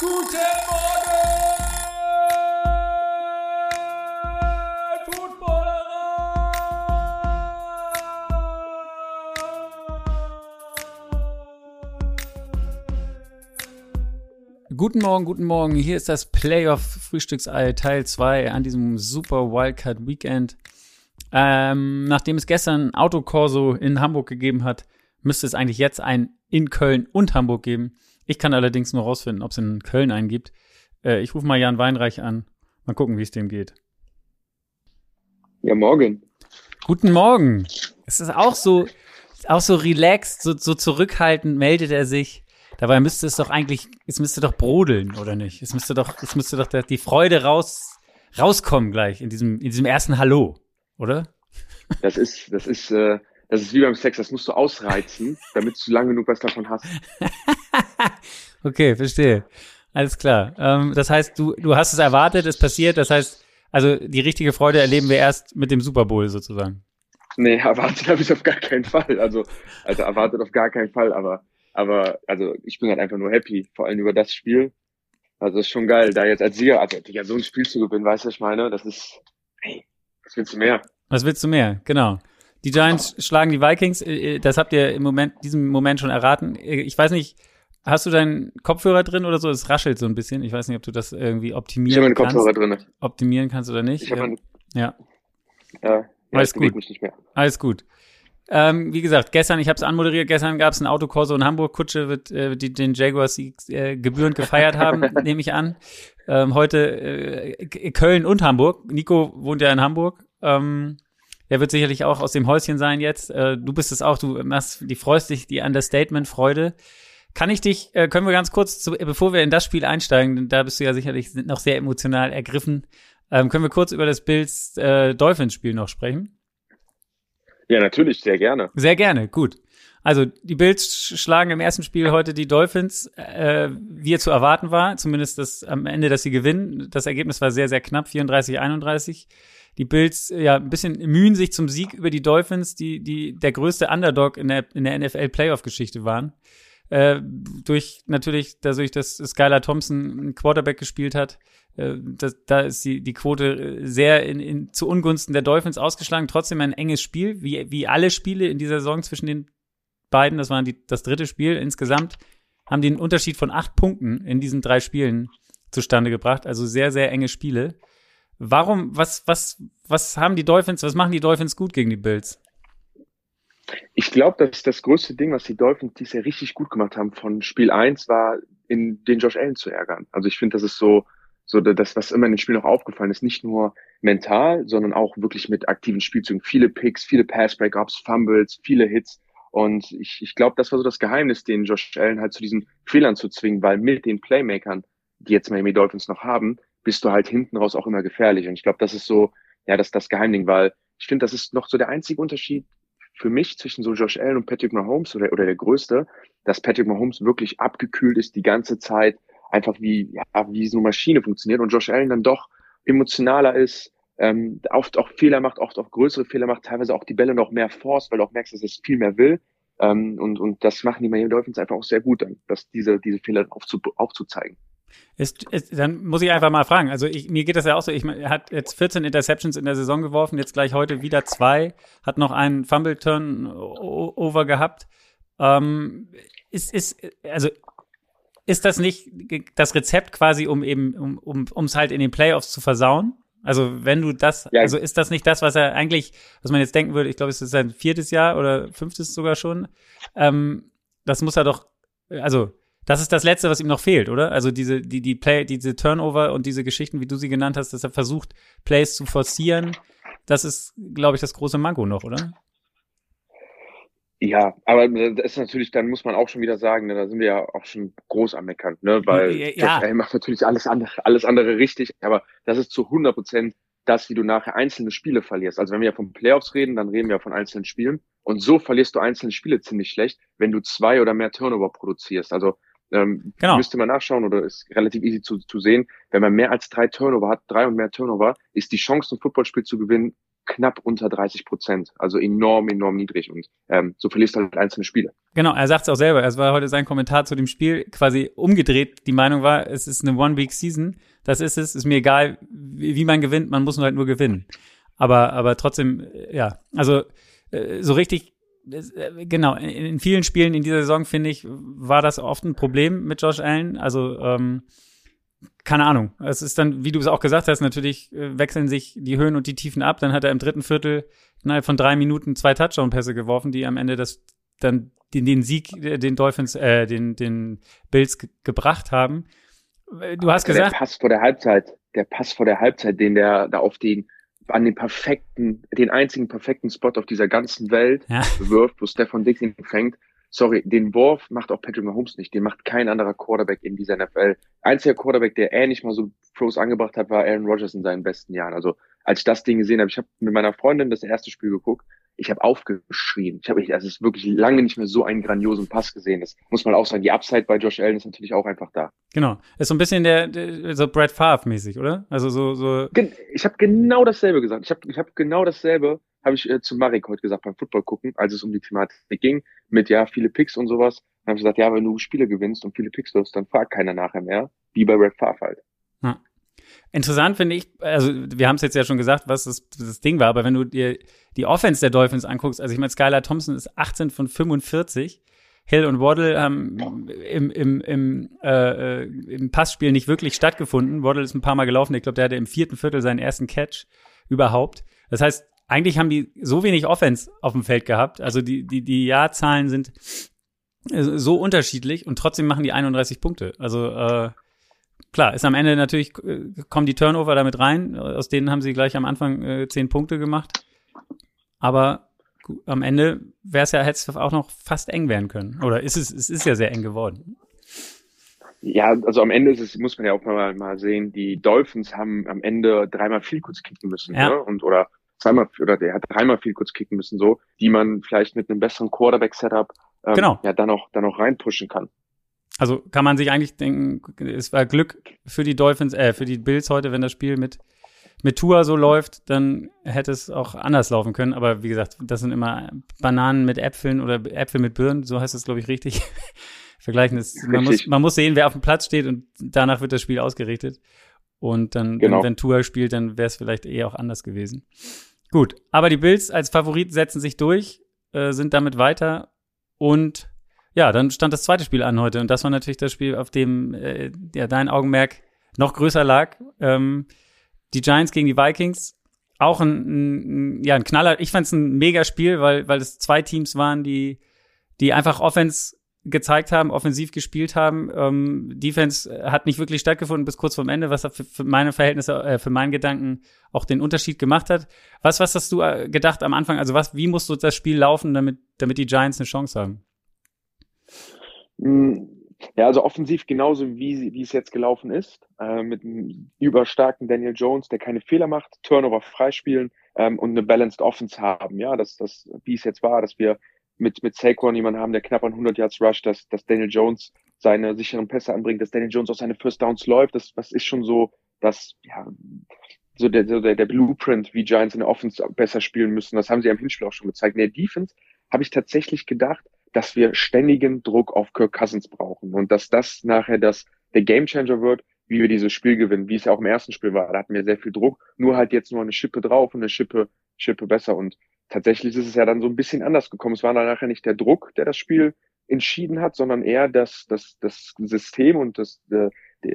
Guten Morgen, Guten Morgen, guten Morgen. Hier ist das Playoff Frühstücksei Teil 2 an diesem super Wildcard Weekend. Ähm, nachdem es gestern Autokorso in Hamburg gegeben hat, müsste es eigentlich jetzt ein in Köln und Hamburg geben. Ich kann allerdings nur rausfinden, ob es in Köln einen gibt. Äh, ich rufe mal Jan Weinreich an. Mal gucken, wie es dem geht. Ja, morgen. Guten Morgen. Es ist auch so, auch so relaxed, so, so zurückhaltend meldet er sich. Dabei müsste es doch eigentlich, es müsste doch brodeln, oder nicht? Es müsste doch, es müsste doch die Freude raus, rauskommen gleich in diesem, in diesem ersten Hallo, oder? Das ist, das ist, äh, das ist wie beim Sex, das musst du ausreizen, damit du lange genug was davon hast. okay, verstehe. Alles klar. Ähm, das heißt, du, du hast es erwartet, es passiert, das heißt, also die richtige Freude erleben wir erst mit dem Super Bowl sozusagen. Nee, erwartet habe ich auf gar keinen Fall. Also, also erwartet auf gar keinen Fall, aber aber also ich bin halt einfach nur happy, vor allem über das Spiel. Also ist schon geil, da jetzt als Sieger, also ja, so ein Spiel zu gewinnen, weißt du, was ich meine? Das ist, hey, was willst du mehr? Was willst du mehr? Genau. Die Giants schlagen die Vikings. Äh, äh, das habt ihr im Moment, diesem Moment schon erraten. Äh, ich weiß nicht, hast du deinen Kopfhörer drin oder so? Es raschelt so ein bisschen. Ich weiß nicht, ob du das irgendwie optimieren kannst. Ich habe meinen Kopfhörer drin. Optimieren kannst oder nicht. Ich habe meinen, ja. Ja, ja Alles gut. Alles gut. Ähm, wie gesagt, gestern, ich habe es anmoderiert, gestern gab es ein Autokorso in Hamburg. Kutsche wird äh, die, den Jaguars äh, gebührend gefeiert haben, nehme ich an. Ähm, heute äh, Köln und Hamburg. Nico wohnt ja in Hamburg. Ähm, der wird sicherlich auch aus dem Häuschen sein jetzt. Äh, du bist es auch, du machst, die freust dich, die Understatement-Freude. Kann ich dich, äh, können wir ganz kurz, zu, bevor wir in das Spiel einsteigen, da bist du ja sicherlich noch sehr emotional ergriffen, ähm, können wir kurz über das Bills äh, Dolphins-Spiel noch sprechen? Ja, natürlich, sehr gerne. Sehr gerne, gut. Also die Bills schlagen im ersten Spiel heute die Dolphins, äh, wie es zu erwarten war, zumindest das am Ende, dass sie gewinnen. Das Ergebnis war sehr, sehr knapp, 34-31. Die Bills ja ein bisschen mühen sich zum Sieg über die Dolphins, die, die der größte Underdog in der, in der NFL-Playoff-Geschichte waren. Äh, durch natürlich dadurch, dass Skylar Thompson Quarterback gespielt hat, äh, das, da ist die, die Quote sehr in, in, zu Ungunsten der Dolphins ausgeschlagen. Trotzdem ein enges Spiel, wie, wie alle Spiele in dieser Saison zwischen den beiden. Das war die, das dritte Spiel. Insgesamt haben einen Unterschied von acht Punkten in diesen drei Spielen zustande gebracht. Also sehr, sehr enge Spiele. Warum, was, was, was haben die Dolphins, was machen die Dolphins gut gegen die Bills? Ich glaube, dass das größte Ding, was die Dolphins dies Jahr richtig gut gemacht haben von Spiel 1, war, in den Josh Allen zu ärgern. Also ich finde, das ist so, so das, was immer in den Spielen auch aufgefallen ist, nicht nur mental, sondern auch wirklich mit aktiven Spielzügen. Viele Picks, viele Pass-Breakups, Fumbles, viele Hits. Und ich, ich glaube, das war so das Geheimnis, den Josh Allen halt zu diesen Fehlern zu zwingen, weil mit den Playmakern, die jetzt Miami Dolphins noch haben, bist du halt hinten raus auch immer gefährlich. Und ich glaube, das ist so, ja, das, das Geheimding, weil ich finde, das ist noch so der einzige Unterschied für mich zwischen so Josh Allen und Patrick Mahomes oder, oder der größte, dass Patrick Mahomes wirklich abgekühlt ist die ganze Zeit, einfach wie, ja, wie so eine Maschine funktioniert und Josh Allen dann doch emotionaler ist, ähm, oft auch Fehler macht, oft auch größere Fehler macht, teilweise auch die Bälle noch mehr force, weil du auch merkst, dass es viel mehr will. Ähm, und, und das machen die Miami Dolphins einfach auch sehr gut dann, dass diese, diese Fehler aufzu, aufzuzeigen. Ist, ist, dann muss ich einfach mal fragen. Also ich, mir geht das ja auch so. Ich, er hat jetzt 14 Interceptions in der Saison geworfen, jetzt gleich heute wieder zwei, hat noch einen Fumble-Turn-Over gehabt. Ähm, ist, ist, also ist das nicht das Rezept quasi, um eben, um, um, um es halt in den Playoffs zu versauen? Also wenn du das, ja. also ist das nicht das, was er eigentlich, was man jetzt denken würde, ich glaube, es ist sein viertes Jahr oder fünftes sogar schon. Ähm, das muss er doch, also das ist das Letzte, was ihm noch fehlt, oder? Also diese, die, die Play, diese Turnover und diese Geschichten, wie du sie genannt hast, dass er versucht, Plays zu forcieren, das ist, glaube ich, das große Manko noch, oder? Ja, aber das ist natürlich, dann muss man auch schon wieder sagen, ne, da sind wir ja auch schon groß am Meckern, ne, weil ja. Josh macht natürlich alles andere, alles andere richtig, aber das ist zu 100 Prozent das, wie du nachher einzelne Spiele verlierst. Also wenn wir ja von Playoffs reden, dann reden wir ja von einzelnen Spielen und so verlierst du einzelne Spiele ziemlich schlecht, wenn du zwei oder mehr Turnover produzierst. Also ähm, genau. Müsste man nachschauen oder ist relativ easy zu, zu sehen. Wenn man mehr als drei Turnover hat, drei und mehr Turnover, ist die Chance, ein Footballspiel zu gewinnen, knapp unter 30 Prozent. Also enorm, enorm niedrig. Und ähm, so verlierst du halt einzelne Spiele. Genau, er sagt es auch selber. Es war heute sein Kommentar zu dem Spiel quasi umgedreht. Die Meinung war, es ist eine One-Week-Season. Das ist es. Ist mir egal, wie, man gewinnt. Man muss nur halt nur gewinnen. Aber, aber trotzdem, äh, ja, also äh, so richtig genau, in, vielen Spielen in dieser Saison, finde ich, war das oft ein Problem mit Josh Allen. Also, ähm, keine Ahnung. Es ist dann, wie du es auch gesagt hast, natürlich äh, wechseln sich die Höhen und die Tiefen ab. Dann hat er im dritten Viertel innerhalb von drei Minuten zwei Touchdown-Pässe geworfen, die am Ende das dann den, den Sieg äh, den Dolphins, äh, den, den Bills gebracht haben. Du hast gesagt. Der Pass vor der Halbzeit, der Pass vor der Halbzeit, den der da auf den an den perfekten, den einzigen perfekten Spot auf dieser ganzen Welt ja. wirft, wo Stefan Dix ihn fängt. Sorry, den Wurf macht auch Patrick Mahomes nicht. Den macht kein anderer Quarterback in dieser NFL. Einziger Quarterback, der ähnlich mal so Pros angebracht hat, war Aaron Rodgers in seinen besten Jahren. Also als ich das Ding gesehen habe, ich habe mit meiner Freundin das erste Spiel geguckt ich habe aufgeschrien. Ich habe, also es ist wirklich lange nicht mehr so einen grandiosen Pass gesehen. Das muss man auch sagen. Die Upside bei Josh Allen ist natürlich auch einfach da. Genau. Ist so ein bisschen der, der so Brad Favre mäßig, oder? Also so, so. Ich habe genau dasselbe gesagt. Ich habe, ich habe genau dasselbe habe ich äh, zu Marek heute gesagt beim Football gucken, als es um die Thematik ging, mit ja viele Picks und sowas. Dann habe ich gesagt, ja, wenn du Spiele gewinnst und viele Picks wirst, dann fragt keiner nachher mehr, wie bei Brad Favre halt. Ja. Interessant finde ich, also wir haben es jetzt ja schon gesagt, was das, das Ding war, aber wenn du dir die Offense der Dolphins anguckst, also ich meine, Skylar Thompson ist 18 von 45, Hill und Waddle haben im, im, im, äh, im Passspiel nicht wirklich stattgefunden. Waddle ist ein paar Mal gelaufen, ich glaube, der hatte im vierten Viertel seinen ersten Catch überhaupt. Das heißt, eigentlich haben die so wenig Offense auf dem Feld gehabt. Also die, die, die Jahrzahlen sind so unterschiedlich und trotzdem machen die 31 Punkte. Also äh, klar, ist am Ende natürlich, äh, kommen die Turnover damit rein. Aus denen haben sie gleich am Anfang äh, zehn Punkte gemacht. Aber am Ende wäre es ja, hätte es auch noch fast eng werden können. Oder ist es, es ist ja sehr eng geworden. Ja, also am Ende ist es, muss man ja auch mal, mal sehen, die Dolphins haben am Ende dreimal viel kurz kicken müssen, ja. ne? Und oder zweimal oder der hat dreimal viel kurz kicken müssen, so, die man vielleicht mit einem besseren Quarterback-Setup ähm, genau. ja dann auch dann auch reinpushen kann. Also kann man sich eigentlich denken, es war Glück für die Dolphins, äh, für die Bills heute, wenn das Spiel mit, mit Tua so läuft, dann hätte es auch anders laufen können. Aber wie gesagt, das sind immer Bananen mit Äpfeln oder Äpfel mit Birnen, so heißt es, glaube ich, richtig. Vergleichen ist, man muss, man muss sehen, wer auf dem Platz steht und danach wird das Spiel ausgerichtet. Und dann, genau. wenn, wenn Tua spielt, dann wäre es vielleicht eher auch anders gewesen. Gut, aber die Bills als Favorit setzen sich durch, äh, sind damit weiter und ja, dann stand das zweite Spiel an heute und das war natürlich das Spiel, auf dem äh, ja, dein Augenmerk noch größer lag. Ähm, die Giants gegen die Vikings. Auch ein, ein ja, ein Knaller. Ich fand es ein mega Spiel, weil, weil es zwei Teams waren, die, die einfach Offense gezeigt haben, offensiv gespielt haben. Ähm, Defense hat nicht wirklich stattgefunden bis kurz vorm Ende, was für, für meine Verhältnisse, äh, für meinen Gedanken auch den Unterschied gemacht hat. Was, was hast du äh, gedacht am Anfang? Also was, wie musst du das Spiel laufen, damit, damit die Giants eine Chance haben? Mm, ja, also offensiv genauso wie, wie es jetzt gelaufen ist, äh, mit einem überstarken Daniel Jones, der keine Fehler macht, Turnover freispielen ähm, und eine balanced Offense haben. Ja, dass das, wie es jetzt war, dass wir mit, mit Saquon jemanden haben, der knapp an 100 Yards rusht, dass, dass Daniel Jones seine sicheren Pässe anbringt, dass Daniel Jones auch seine First Downs läuft. Das, das ist schon so, dass, ja, so der, der, der Blueprint, wie Giants in der Offense besser spielen müssen. Das haben sie am Hinspiel auch schon gezeigt. In der Defense habe ich tatsächlich gedacht, dass wir ständigen Druck auf Kirk Cousins brauchen und dass das nachher das, der Gamechanger wird, wie wir dieses Spiel gewinnen, wie es ja auch im ersten Spiel war. Da hatten wir sehr viel Druck, nur halt jetzt nur eine Schippe drauf und eine Schippe, Schippe besser. Und tatsächlich ist es ja dann so ein bisschen anders gekommen. Es war dann nachher nicht der Druck, der das Spiel entschieden hat, sondern eher das, das, das System und das,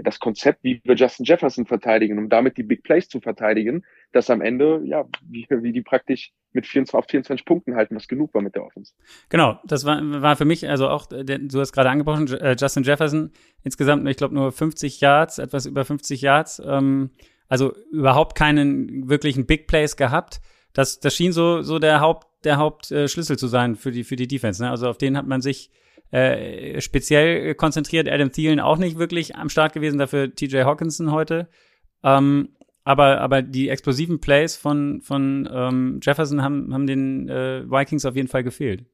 das Konzept, wie wir Justin Jefferson verteidigen, um damit die Big Plays zu verteidigen, dass am Ende, ja, wie, wie die praktisch mit 24, auf 24 Punkten halten, was genug war mit der Offense. Genau, das war, war für mich, also auch, der, du hast gerade angebrochen, äh, Justin Jefferson, insgesamt, ich glaube, nur 50 Yards, etwas über 50 Yards, ähm, also überhaupt keinen wirklichen Big Plays gehabt. Das, das schien so, so der Haupt, der Hauptschlüssel äh, zu sein für die, für die Defense. Ne? Also auf den hat man sich äh, speziell konzentriert. Adam Thielen auch nicht wirklich am Start gewesen, dafür TJ Hawkinson heute. Ähm, aber, aber die explosiven Plays von, von ähm, Jefferson haben, haben den äh, Vikings auf jeden Fall gefehlt.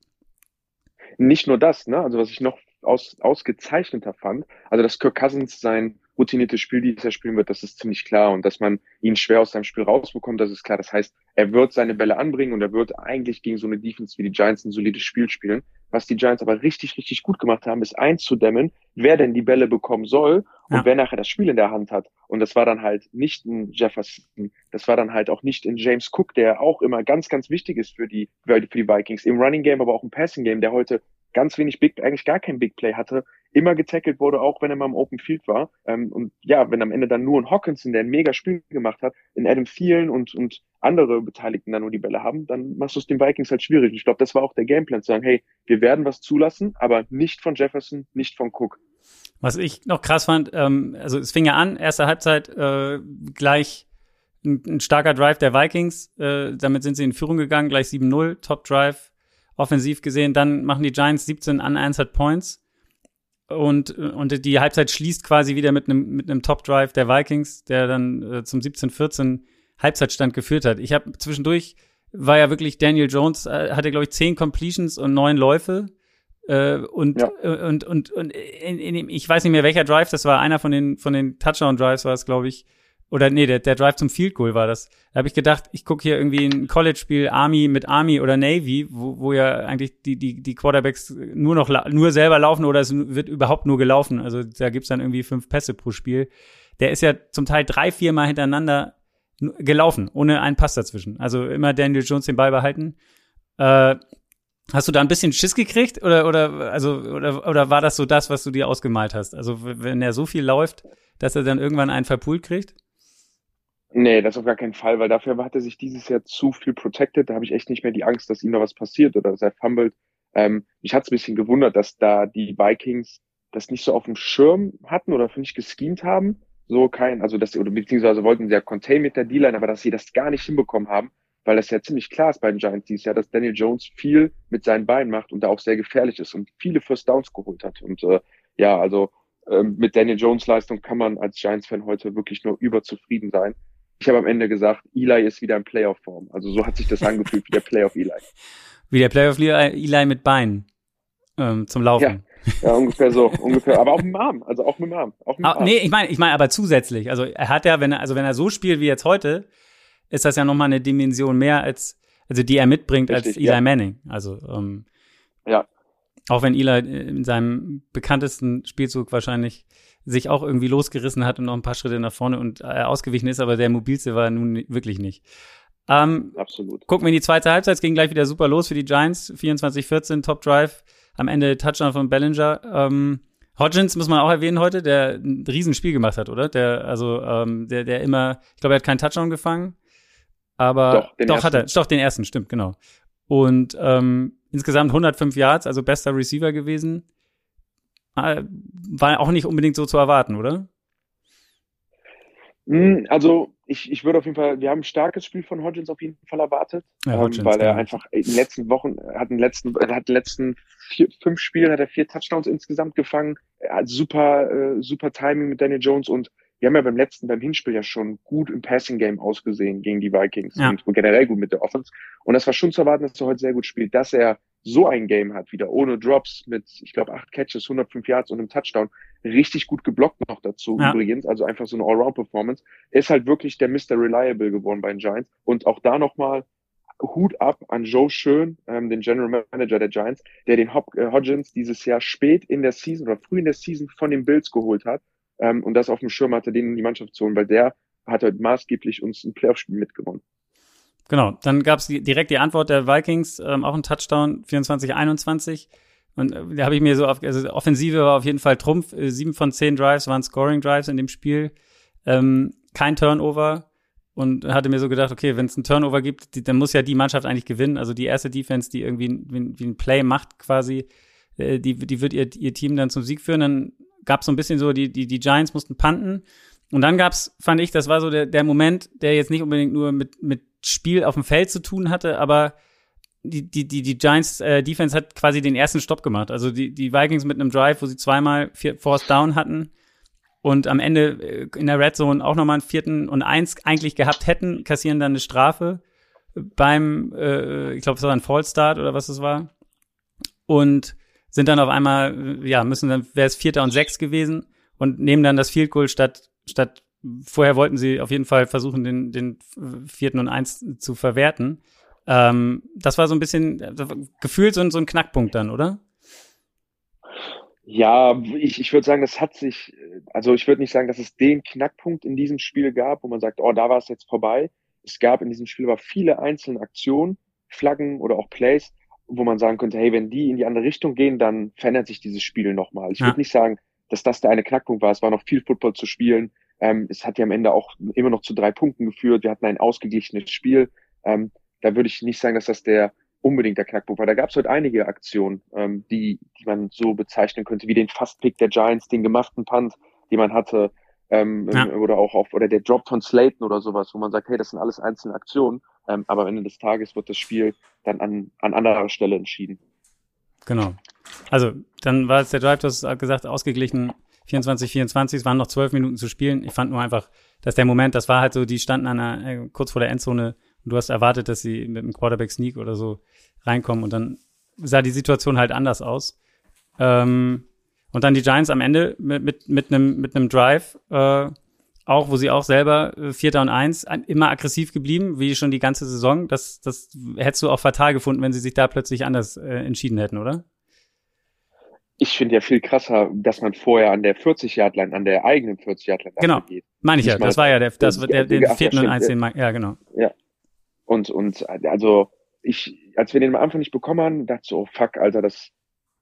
Nicht nur das, ne? Also was ich noch aus, ausgezeichneter fand, also dass Kirk Cousins sein routinierte Spiel dieses Jahr spielen wird, das ist ziemlich klar. Und dass man ihn schwer aus seinem Spiel rausbekommt, das ist klar. Das heißt, er wird seine Bälle anbringen und er wird eigentlich gegen so eine Defense wie die Giants ein solides Spiel spielen. Was die Giants aber richtig, richtig gut gemacht haben, ist einzudämmen, wer denn die Bälle bekommen soll und ja. wer nachher das Spiel in der Hand hat. Und das war dann halt nicht ein Jefferson, das war dann halt auch nicht in James Cook, der auch immer ganz, ganz wichtig ist für die, für die Vikings. Im Running Game, aber auch im Passing Game, der heute ganz wenig Big, eigentlich gar kein Big Play hatte, immer getackelt wurde, auch wenn er mal im Open Field war. Ähm, und ja, wenn am Ende dann nur ein Hawkinson, der ein mega Spiel gemacht hat, in Adam Thielen und, und andere Beteiligten dann nur die Bälle haben, dann machst du es den Vikings halt schwierig. Ich glaube, das war auch der Gameplan, zu sagen, hey, wir werden was zulassen, aber nicht von Jefferson, nicht von Cook. Was ich noch krass fand, ähm, also es fing ja an, erste Halbzeit äh, gleich ein, ein starker Drive der Vikings, äh, damit sind sie in Führung gegangen, gleich 7-0, Top Drive, offensiv gesehen. Dann machen die Giants 17 unanswered Points. Und, und die Halbzeit schließt quasi wieder mit einem mit einem Top Drive der Vikings, der dann äh, zum 17-14 Halbzeitstand geführt hat. Ich habe zwischendurch war ja wirklich Daniel Jones äh, hatte glaube ich zehn Completions und neun Läufe äh, und, ja. Äh, und und und in, in, ich weiß nicht mehr welcher Drive das war einer von den von den Touchdown Drives war es glaube ich oder nee, der, der Drive zum Field Goal war das. Da habe ich gedacht, ich gucke hier irgendwie ein College-Spiel Army mit Army oder Navy, wo, wo ja eigentlich die, die, die Quarterbacks nur noch nur selber laufen oder es wird überhaupt nur gelaufen. Also da gibt's dann irgendwie fünf Pässe pro Spiel. Der ist ja zum Teil drei, vier Mal hintereinander gelaufen, ohne einen Pass dazwischen. Also immer Daniel Jones den Ball behalten. Äh, hast du da ein bisschen Schiss gekriegt oder oder also oder oder war das so das, was du dir ausgemalt hast? Also wenn er so viel läuft, dass er dann irgendwann einen verpult kriegt? Nee, das auf gar keinen Fall, weil dafür hat er sich dieses Jahr zu viel protected. Da habe ich echt nicht mehr die Angst, dass ihm da was passiert oder dass er fummelt. Ähm, mich hat es ein bisschen gewundert, dass da die Vikings das nicht so auf dem Schirm hatten oder nicht geschemt haben. So kein, also das, oder beziehungsweise wollten sie ja contain mit der D-Line, aber dass sie das gar nicht hinbekommen haben, weil das ja ziemlich klar ist bei den Giants dieses Jahr, dass Daniel Jones viel mit seinen Beinen macht und da auch sehr gefährlich ist und viele First Downs geholt hat. Und äh, ja, also äh, mit Daniel Jones Leistung kann man als Giants-Fan heute wirklich nur überzufrieden sein ich habe am Ende gesagt, Eli ist wieder in Playoff-Form. Also so hat sich das angefühlt wie der Playoff-Eli. Wie der Playoff-Eli mit Beinen ähm, zum Laufen. Ja, ja, ungefähr so, ungefähr. Aber auch mit dem Arm, also auch mit dem Arm. Auch mit dem ah, Arm. Nee, ich meine, ich meine, aber zusätzlich. Also er hat ja, wenn er, also wenn er so spielt wie jetzt heute, ist das ja nochmal eine Dimension mehr als, also die er mitbringt Richtig, als Eli ja. Manning. Also ähm, ja. Auch wenn Eli in seinem bekanntesten Spielzug wahrscheinlich sich auch irgendwie losgerissen hat und noch ein paar Schritte nach vorne und äh, ausgewichen ist, aber der mobilste war nun wirklich nicht. Ähm, Absolut. Gucken wir in die zweite Halbzeit, es ging gleich wieder super los für die Giants. 24-14, Top Drive, am Ende Touchdown von Bellinger. Ähm, Hodgins muss man auch erwähnen heute, der ein Riesenspiel gemacht hat, oder? Der, also, ähm, der, der immer, ich glaube, er hat keinen Touchdown gefangen, aber doch, doch hat er, doch den ersten, stimmt, genau. Und ähm, insgesamt 105 Yards, also bester Receiver gewesen. Äh, war auch nicht unbedingt so zu erwarten, oder? Hm, also ich, ich würde auf jeden Fall, wir haben ein starkes Spiel von Hodgins auf jeden Fall erwartet, ja, ähm, weil er ja. einfach in den letzten Wochen, hat in den letzten, hat in den letzten vier, fünf Spielen hat er vier Touchdowns insgesamt gefangen, er hat super, äh, super Timing mit Daniel Jones und wir haben ja beim letzten, beim Hinspiel ja schon gut im Passing Game ausgesehen gegen die Vikings ja. und generell gut mit der Offense. Und das war schon zu erwarten, dass er heute sehr gut spielt, dass er so ein Game hat, wieder ohne Drops mit, ich glaube, acht Catches, 105 Yards und einem Touchdown, richtig gut geblockt noch dazu ja. übrigens, also einfach so eine Allround-Performance, ist halt wirklich der Mr. Reliable geworden bei den Giants und auch da nochmal Hut ab an Joe Schön, ähm, den General Manager der Giants, der den Hop äh, Hodgins dieses Jahr spät in der Season oder früh in der Season von den Bills geholt hat ähm, und das auf dem Schirm hatte, den in die Mannschaft zu holen, weil der hat halt maßgeblich uns ein Playoff-Spiel mitgewonnen. Genau, dann gab es direkt die Antwort der Vikings, ähm, auch ein Touchdown, 24-21. Und äh, da habe ich mir so, auf, also Offensive war auf jeden Fall Trumpf. Äh, sieben von zehn Drives waren Scoring-Drives in dem Spiel. Ähm, kein Turnover. Und hatte mir so gedacht, okay, wenn es ein Turnover gibt, die, dann muss ja die Mannschaft eigentlich gewinnen. Also die erste Defense, die irgendwie wie, wie ein Play macht quasi, äh, die, die wird ihr, ihr Team dann zum Sieg führen. Dann gab es so ein bisschen so, die, die, die Giants mussten panten. Und dann gab's, fand ich, das war so der, der Moment, der jetzt nicht unbedingt nur mit, mit Spiel auf dem Feld zu tun hatte, aber die, die, die, die Giants äh, Defense hat quasi den ersten Stopp gemacht. Also die, die Vikings mit einem Drive, wo sie zweimal vier, Force Down hatten und am Ende äh, in der Red Zone auch nochmal einen vierten und eins eigentlich gehabt hätten, kassieren dann eine Strafe beim, äh, ich glaube, es war ein Fallstart oder was es war. Und sind dann auf einmal, ja, müssen dann, wäre es Vierter und Sechs gewesen und nehmen dann das Field Goal statt, statt vorher wollten sie auf jeden Fall versuchen, den, den vierten und eins zu verwerten. Ähm, das war so ein bisschen gefühlt so, so ein Knackpunkt dann, oder? Ja, ich, ich würde sagen, das hat sich, also ich würde nicht sagen, dass es den Knackpunkt in diesem Spiel gab, wo man sagt, oh, da war es jetzt vorbei. Es gab in diesem Spiel aber viele einzelne Aktionen, Flaggen oder auch Plays, wo man sagen könnte, hey, wenn die in die andere Richtung gehen, dann verändert sich dieses Spiel nochmal. Ich ja. würde nicht sagen, dass das der eine Knackpunkt war. Es war noch viel Football zu spielen. Ähm, es hat ja am Ende auch immer noch zu drei Punkten geführt. Wir hatten ein ausgeglichenes Spiel. Ähm, da würde ich nicht sagen, dass das der unbedingt der Knackpunkt war. Da gab es heute einige Aktionen, ähm, die, die man so bezeichnen könnte, wie den Fastpick der Giants, den gemachten Punt, den man hatte, ähm, ja. oder auch auf, oder der Drop von Slayton oder sowas, wo man sagt, hey, das sind alles einzelne Aktionen, ähm, aber am Ende des Tages wird das Spiel dann an, an anderer Stelle entschieden. Genau. Also, dann war es der Drive, du hast gesagt, ausgeglichen 24, 24, es waren noch zwölf Minuten zu spielen. Ich fand nur einfach, dass der Moment, das war halt so, die standen an einer, äh, kurz vor der Endzone und du hast erwartet, dass sie mit einem Quarterback Sneak oder so reinkommen und dann sah die Situation halt anders aus. Ähm, und dann die Giants am Ende mit, mit, mit einem mit einem Drive, äh, auch wo sie auch selber äh, Vierter und Eins immer aggressiv geblieben, wie schon die ganze Saison. Das, das hättest du auch fatal gefunden, wenn sie sich da plötzlich anders äh, entschieden hätten, oder? Ich finde ja viel krasser, dass man vorher an der 40-Yard-Line, an der eigenen 40-Yard-Line genau. geht. Meine ich ja, das war ja der, das, der, der, den vierten und eins, den, ja, genau. Ja. Und, und, also, ich, als wir den am Anfang nicht bekommen haben, dachte so, oh fuck, Alter, das,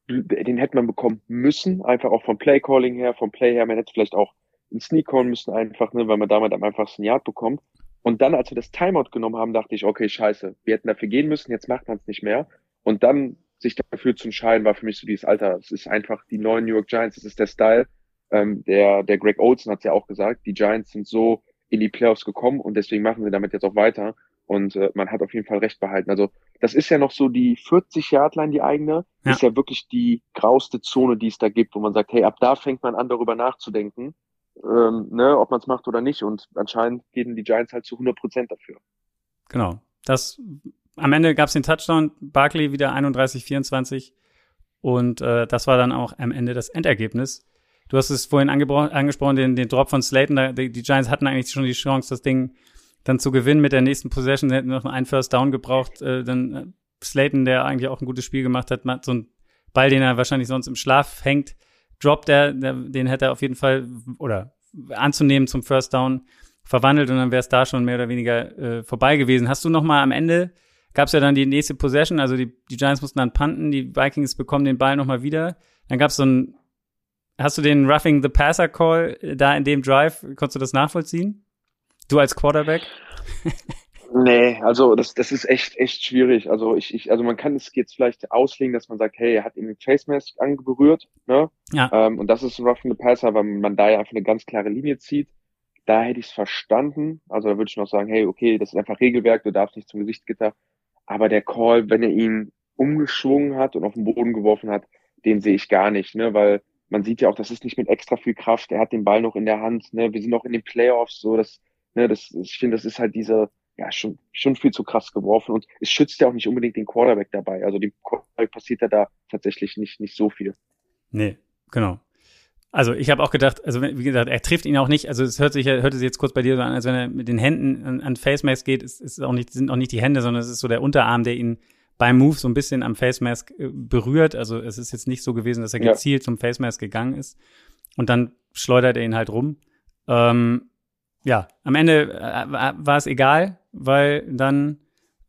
den hätte man bekommen müssen, einfach auch vom Play-Calling her, vom Play her, man hätte vielleicht auch einen Sneak callen müssen einfach, ne, weil man damit am einfachsten Yard bekommt. Und dann, als wir das Timeout genommen haben, dachte ich, okay, scheiße, wir hätten dafür gehen müssen, jetzt macht man es nicht mehr. Und dann sich dafür zu entscheiden, war für mich so dieses Alter. Es ist einfach die neuen New York Giants, es ist der Style. Ähm, der, der Greg Olson hat ja auch gesagt, die Giants sind so in die Playoffs gekommen und deswegen machen sie damit jetzt auch weiter. Und äh, man hat auf jeden Fall recht behalten. Also das ist ja noch so die 40 Yard Line, die eigene, ja. ist ja wirklich die grauste Zone, die es da gibt, wo man sagt, hey, ab da fängt man an, darüber nachzudenken, ähm, ne, ob man es macht oder nicht. Und anscheinend gehen die Giants halt zu 100 Prozent dafür. Genau. Das am Ende gab es den Touchdown, Barkley wieder 31-24 und äh, das war dann auch am Ende das Endergebnis. Du hast es vorhin angesprochen, den, den Drop von Slayton. Da, die, die, Giants hatten eigentlich schon die Chance, das Ding dann zu gewinnen mit der nächsten Possession. Sie hätten noch einen First Down gebraucht. Äh, dann äh, Slayton, der eigentlich auch ein gutes Spiel gemacht hat, so ein Ball, den er wahrscheinlich sonst im Schlaf hängt, droppt er, der, den hätte er auf jeden Fall oder anzunehmen zum First Down verwandelt und dann wäre es da schon mehr oder weniger äh, vorbei gewesen. Hast du noch mal am Ende gab es ja dann die nächste Possession, also die, die Giants mussten dann punten, die Vikings bekommen den Ball nochmal wieder. Dann gab es so ein, hast du den Roughing the Passer Call da in dem Drive, konntest du das nachvollziehen? Du als Quarterback? Nee, also das, das ist echt, echt schwierig. Also ich, ich, also man kann es jetzt vielleicht auslegen, dass man sagt, hey, er hat ihm den Face Mask angeberührt, ne? Ja. Ähm, und das ist ein Roughing the Passer, weil man da ja einfach eine ganz klare Linie zieht. Da hätte ich es verstanden. Also da würde ich noch sagen, hey, okay, das ist einfach Regelwerk, du darfst nicht zum Gesichtsgitter. Aber der Call, wenn er ihn umgeschwungen hat und auf den Boden geworfen hat, den sehe ich gar nicht, ne? Weil man sieht ja auch, das ist nicht mit extra viel Kraft. Er hat den Ball noch in der Hand, ne? Wir sind noch in den Playoffs, so das, ne, das, ich finde, das ist halt diese, ja, schon, schon viel zu krass geworfen und es schützt ja auch nicht unbedingt den Quarterback dabei. Also dem Quarterback passiert ja da tatsächlich nicht, nicht so viel. Nee, genau. Also ich habe auch gedacht, also wie gesagt, er trifft ihn auch nicht. Also es hört sich hörte sich jetzt kurz bei dir so an, als wenn er mit den Händen an, an Face Mask geht, ist, ist auch nicht, sind auch nicht die Hände, sondern es ist so der Unterarm, der ihn beim Move so ein bisschen am Face Mask äh, berührt. Also es ist jetzt nicht so gewesen, dass er gezielt ja. zum Face Mask gegangen ist. Und dann schleudert er ihn halt rum. Ähm, ja, am Ende äh, war es egal, weil dann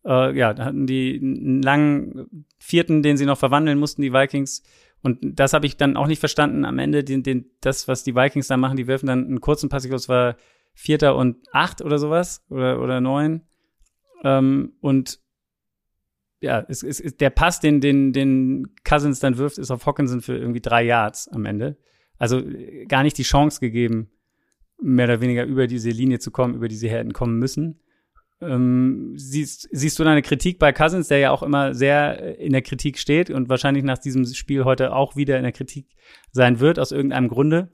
äh, ja, hatten die einen langen vierten, den sie noch verwandeln mussten, die Vikings und das habe ich dann auch nicht verstanden. Am Ende, den, den, das, was die Vikings da machen, die werfen dann einen kurzen Pass, ich glaube, es war Vierter und acht oder sowas oder, oder neun. Ähm, und ja, es, es, der Pass, den, den, den Cousins dann wirft, ist auf Hawkinson für irgendwie drei Yards am Ende. Also gar nicht die Chance gegeben, mehr oder weniger über diese Linie zu kommen, über die sie hätten kommen müssen. Ähm, siehst, siehst du da eine Kritik bei Cousins, der ja auch immer sehr in der Kritik steht und wahrscheinlich nach diesem Spiel heute auch wieder in der Kritik sein wird, aus irgendeinem Grunde?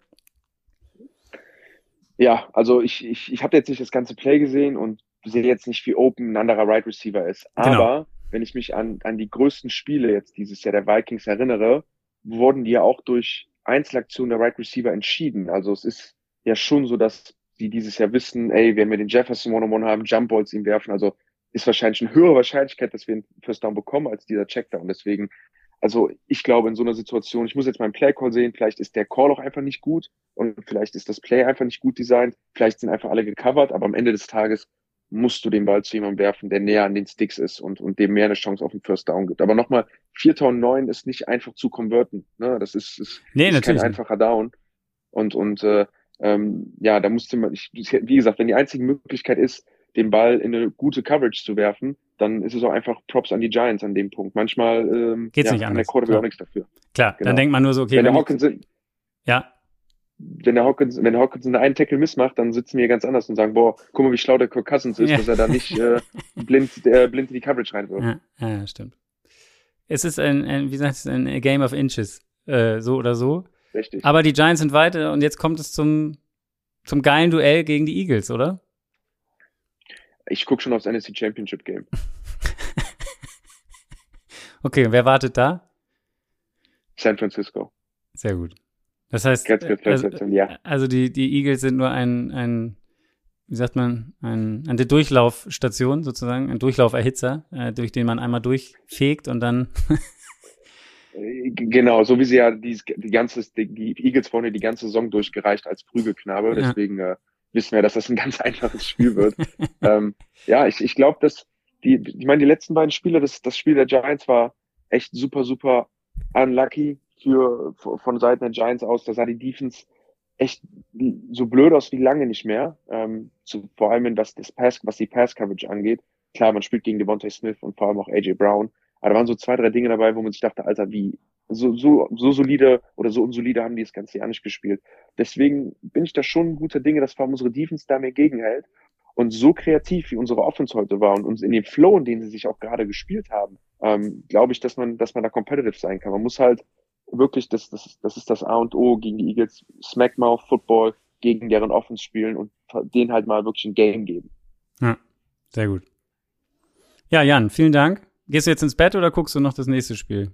Ja, also ich, ich, ich habe jetzt nicht das ganze Play gesehen und sehe jetzt nicht, wie open ein anderer Right Receiver ist. Genau. Aber wenn ich mich an, an die größten Spiele jetzt dieses Jahr der Vikings erinnere, wurden die ja auch durch Einzelaktionen der Right Receiver entschieden. Also es ist ja schon so, dass die dieses Jahr wissen, ey, wenn wir den Jefferson One-on-One haben, Jump Balls ihm werfen, also ist wahrscheinlich eine höhere Wahrscheinlichkeit, dass wir einen First Down bekommen als dieser Checkdown. Deswegen, also ich glaube in so einer Situation, ich muss jetzt meinen Play Call sehen, vielleicht ist der Call auch einfach nicht gut und vielleicht ist das Play einfach nicht gut designt, vielleicht sind einfach alle gecovert, aber am Ende des Tages musst du den Ball zu jemandem werfen, der näher an den Sticks ist und, und dem mehr eine Chance auf den First Down gibt. Aber nochmal, 4 9 ist nicht einfach zu konverten. Ne? Das ist, ist, nee, ist kein einfacher Down. Und, und äh, ähm, ja, da musste man, ich, wie gesagt, wenn die einzige Möglichkeit ist, den Ball in eine gute Coverage zu werfen, dann ist es auch einfach Props an die Giants an dem Punkt. Manchmal ähm, Geht's ja, nicht anders. der Quarterback auch nichts dafür. Klar, Genau. dann denkt man nur so, okay, wenn der wenn Hawkins, ja, wenn der Hawkins, wenn der Hawkins einen Tackle missmacht, dann sitzen wir ganz anders und sagen, boah, guck mal, wie schlau der Kirk Cousins ist, Ja. dass er da nicht äh, blind, äh, blind in die Coverage reinwirft. ja, ja, stimmt. Es ist ein, ein wie sagt es, ein Game of Inches, äh, so oder so. Richtig. Aber die Giants sind weiter und jetzt kommt es zum, zum geilen Duell gegen die Eagles, oder? Ich gucke schon aufs NFC Championship Game. Okay, wer wartet da? San Francisco. Sehr gut. Das heißt, Ganz, ganz, also, ja. also die, die Eagles sind nur ein, ein, wie sagt man, ein, eine Durchlaufstation sozusagen, ein Durchlauferhitzer, äh, durch den man einmal durchfegt und dann, Genau, so wie sie ja die, die ganze, die, Eagles vorne die ganze Saison durchgereicht als Prügelknabe. Ja. Deswegen äh, wissen wir, dass das ein ganz einfaches Spiel wird. ähm, ja, ich, ich glaube, dass die, ich meine, die letzten beiden Spiele, das, das Spiel der Giants war echt super, super unlucky für, von Seiten der Giants aus. Da sah die Defense echt so blöd aus wie lange nicht mehr. Ähm, zu, vor allem, was das Pass, was die Pass Coverage angeht. Klar, man spielt gegen Devontae Smith und vor allem auch AJ Brown. Aber da waren so zwei, drei Dinge dabei, wo man sich dachte, Alter, wie so, so, so solide oder so unsolide haben die das ganze Jahr nicht gespielt. Deswegen bin ich da schon guter Dinge, dass vor allem unsere Defense da mir gegenhält. Und so kreativ, wie unsere Offense heute war und uns in dem Flow, in dem sie sich auch gerade gespielt haben, ähm, glaube ich, dass man, dass man da competitive sein kann. Man muss halt wirklich, das, das, das ist das A und O gegen die Eagles, Smackmouth Football gegen deren Offense spielen und denen halt mal wirklich ein Game geben. sehr gut. Ja, Jan, vielen Dank. Gehst du jetzt ins Bett oder guckst du noch das nächste Spiel?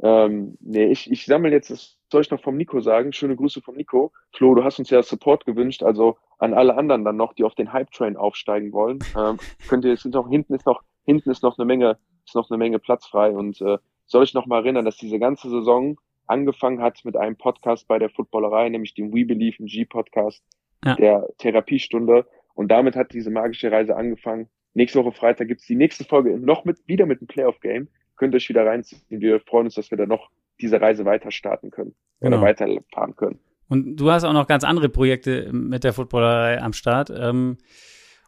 Ähm, nee, ich, ich sammle jetzt, das soll ich noch vom Nico sagen. Schöne Grüße vom Nico. Flo, du hast uns ja Support gewünscht, also an alle anderen dann noch, die auf den Hype-Train aufsteigen wollen. Ähm, könnt ihr, es sind noch, hinten ist noch, hinten ist noch eine Menge, ist noch eine Menge Platz frei und äh, soll ich noch mal erinnern, dass diese ganze Saison angefangen hat mit einem Podcast bei der Footballerei, nämlich dem We Believe in G Podcast, Ja. der Therapiestunde. Und damit hat diese magische Reise angefangen. Nächste Woche Freitag gibt's die nächste Folge noch mit, wieder mit einem Playoff-Game. Könnt ihr euch wieder reinziehen. Wir freuen uns, dass wir da noch diese Reise weiter starten können. Genau. Oder weiterfahren können. Und du hast auch noch ganz andere Projekte mit der Footballerei am Start. Ähm,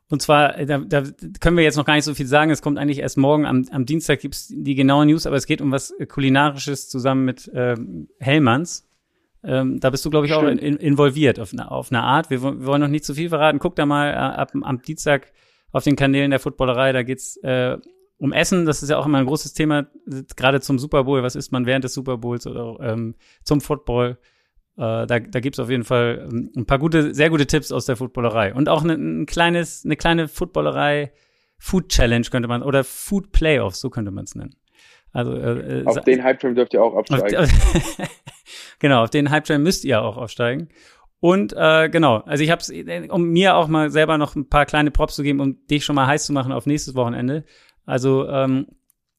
und zwar, da, da können wir jetzt noch gar nicht so viel sagen. Es kommt eigentlich erst morgen. Am, am Dienstag gibt's die genauen News, aber es geht um was Kulinarisches zusammen mit ähm, Hellmanns. Ähm, da bist du, glaube ich, auch in, Stimmt. in, involviert auf eine, auf eine Art. Wir, wollen- wir wollen noch nicht zu viel verraten. Guck da mal äh, ab, am Dienstag auf den Kanälen der Footballerei. Da geht's äh, um Essen. Das ist ja auch immer ein großes Thema, gerade zum Super Bowl. Was isst man während des Super Bowls oder ähm, zum Football? Äh, da da gibt's auf jeden Fall ähm, ein paar gute, sehr gute Tipps aus der Footballerei. Und auch ne, ein kleines, eine kleine Footballerei Food Challenge könnte man, oder Food Playoffs, so könnte man es nennen. Also äh, äh, Auf den Hype-Train dürft ihr auch auf, absteigen. auf, genau, auf den Hype Train müsst ihr auch aufsteigen. Und äh, genau, also ich habe es, um mir auch mal selber noch ein paar kleine Props zu geben, um dich schon mal heiß zu machen auf nächstes Wochenende. Also ähm,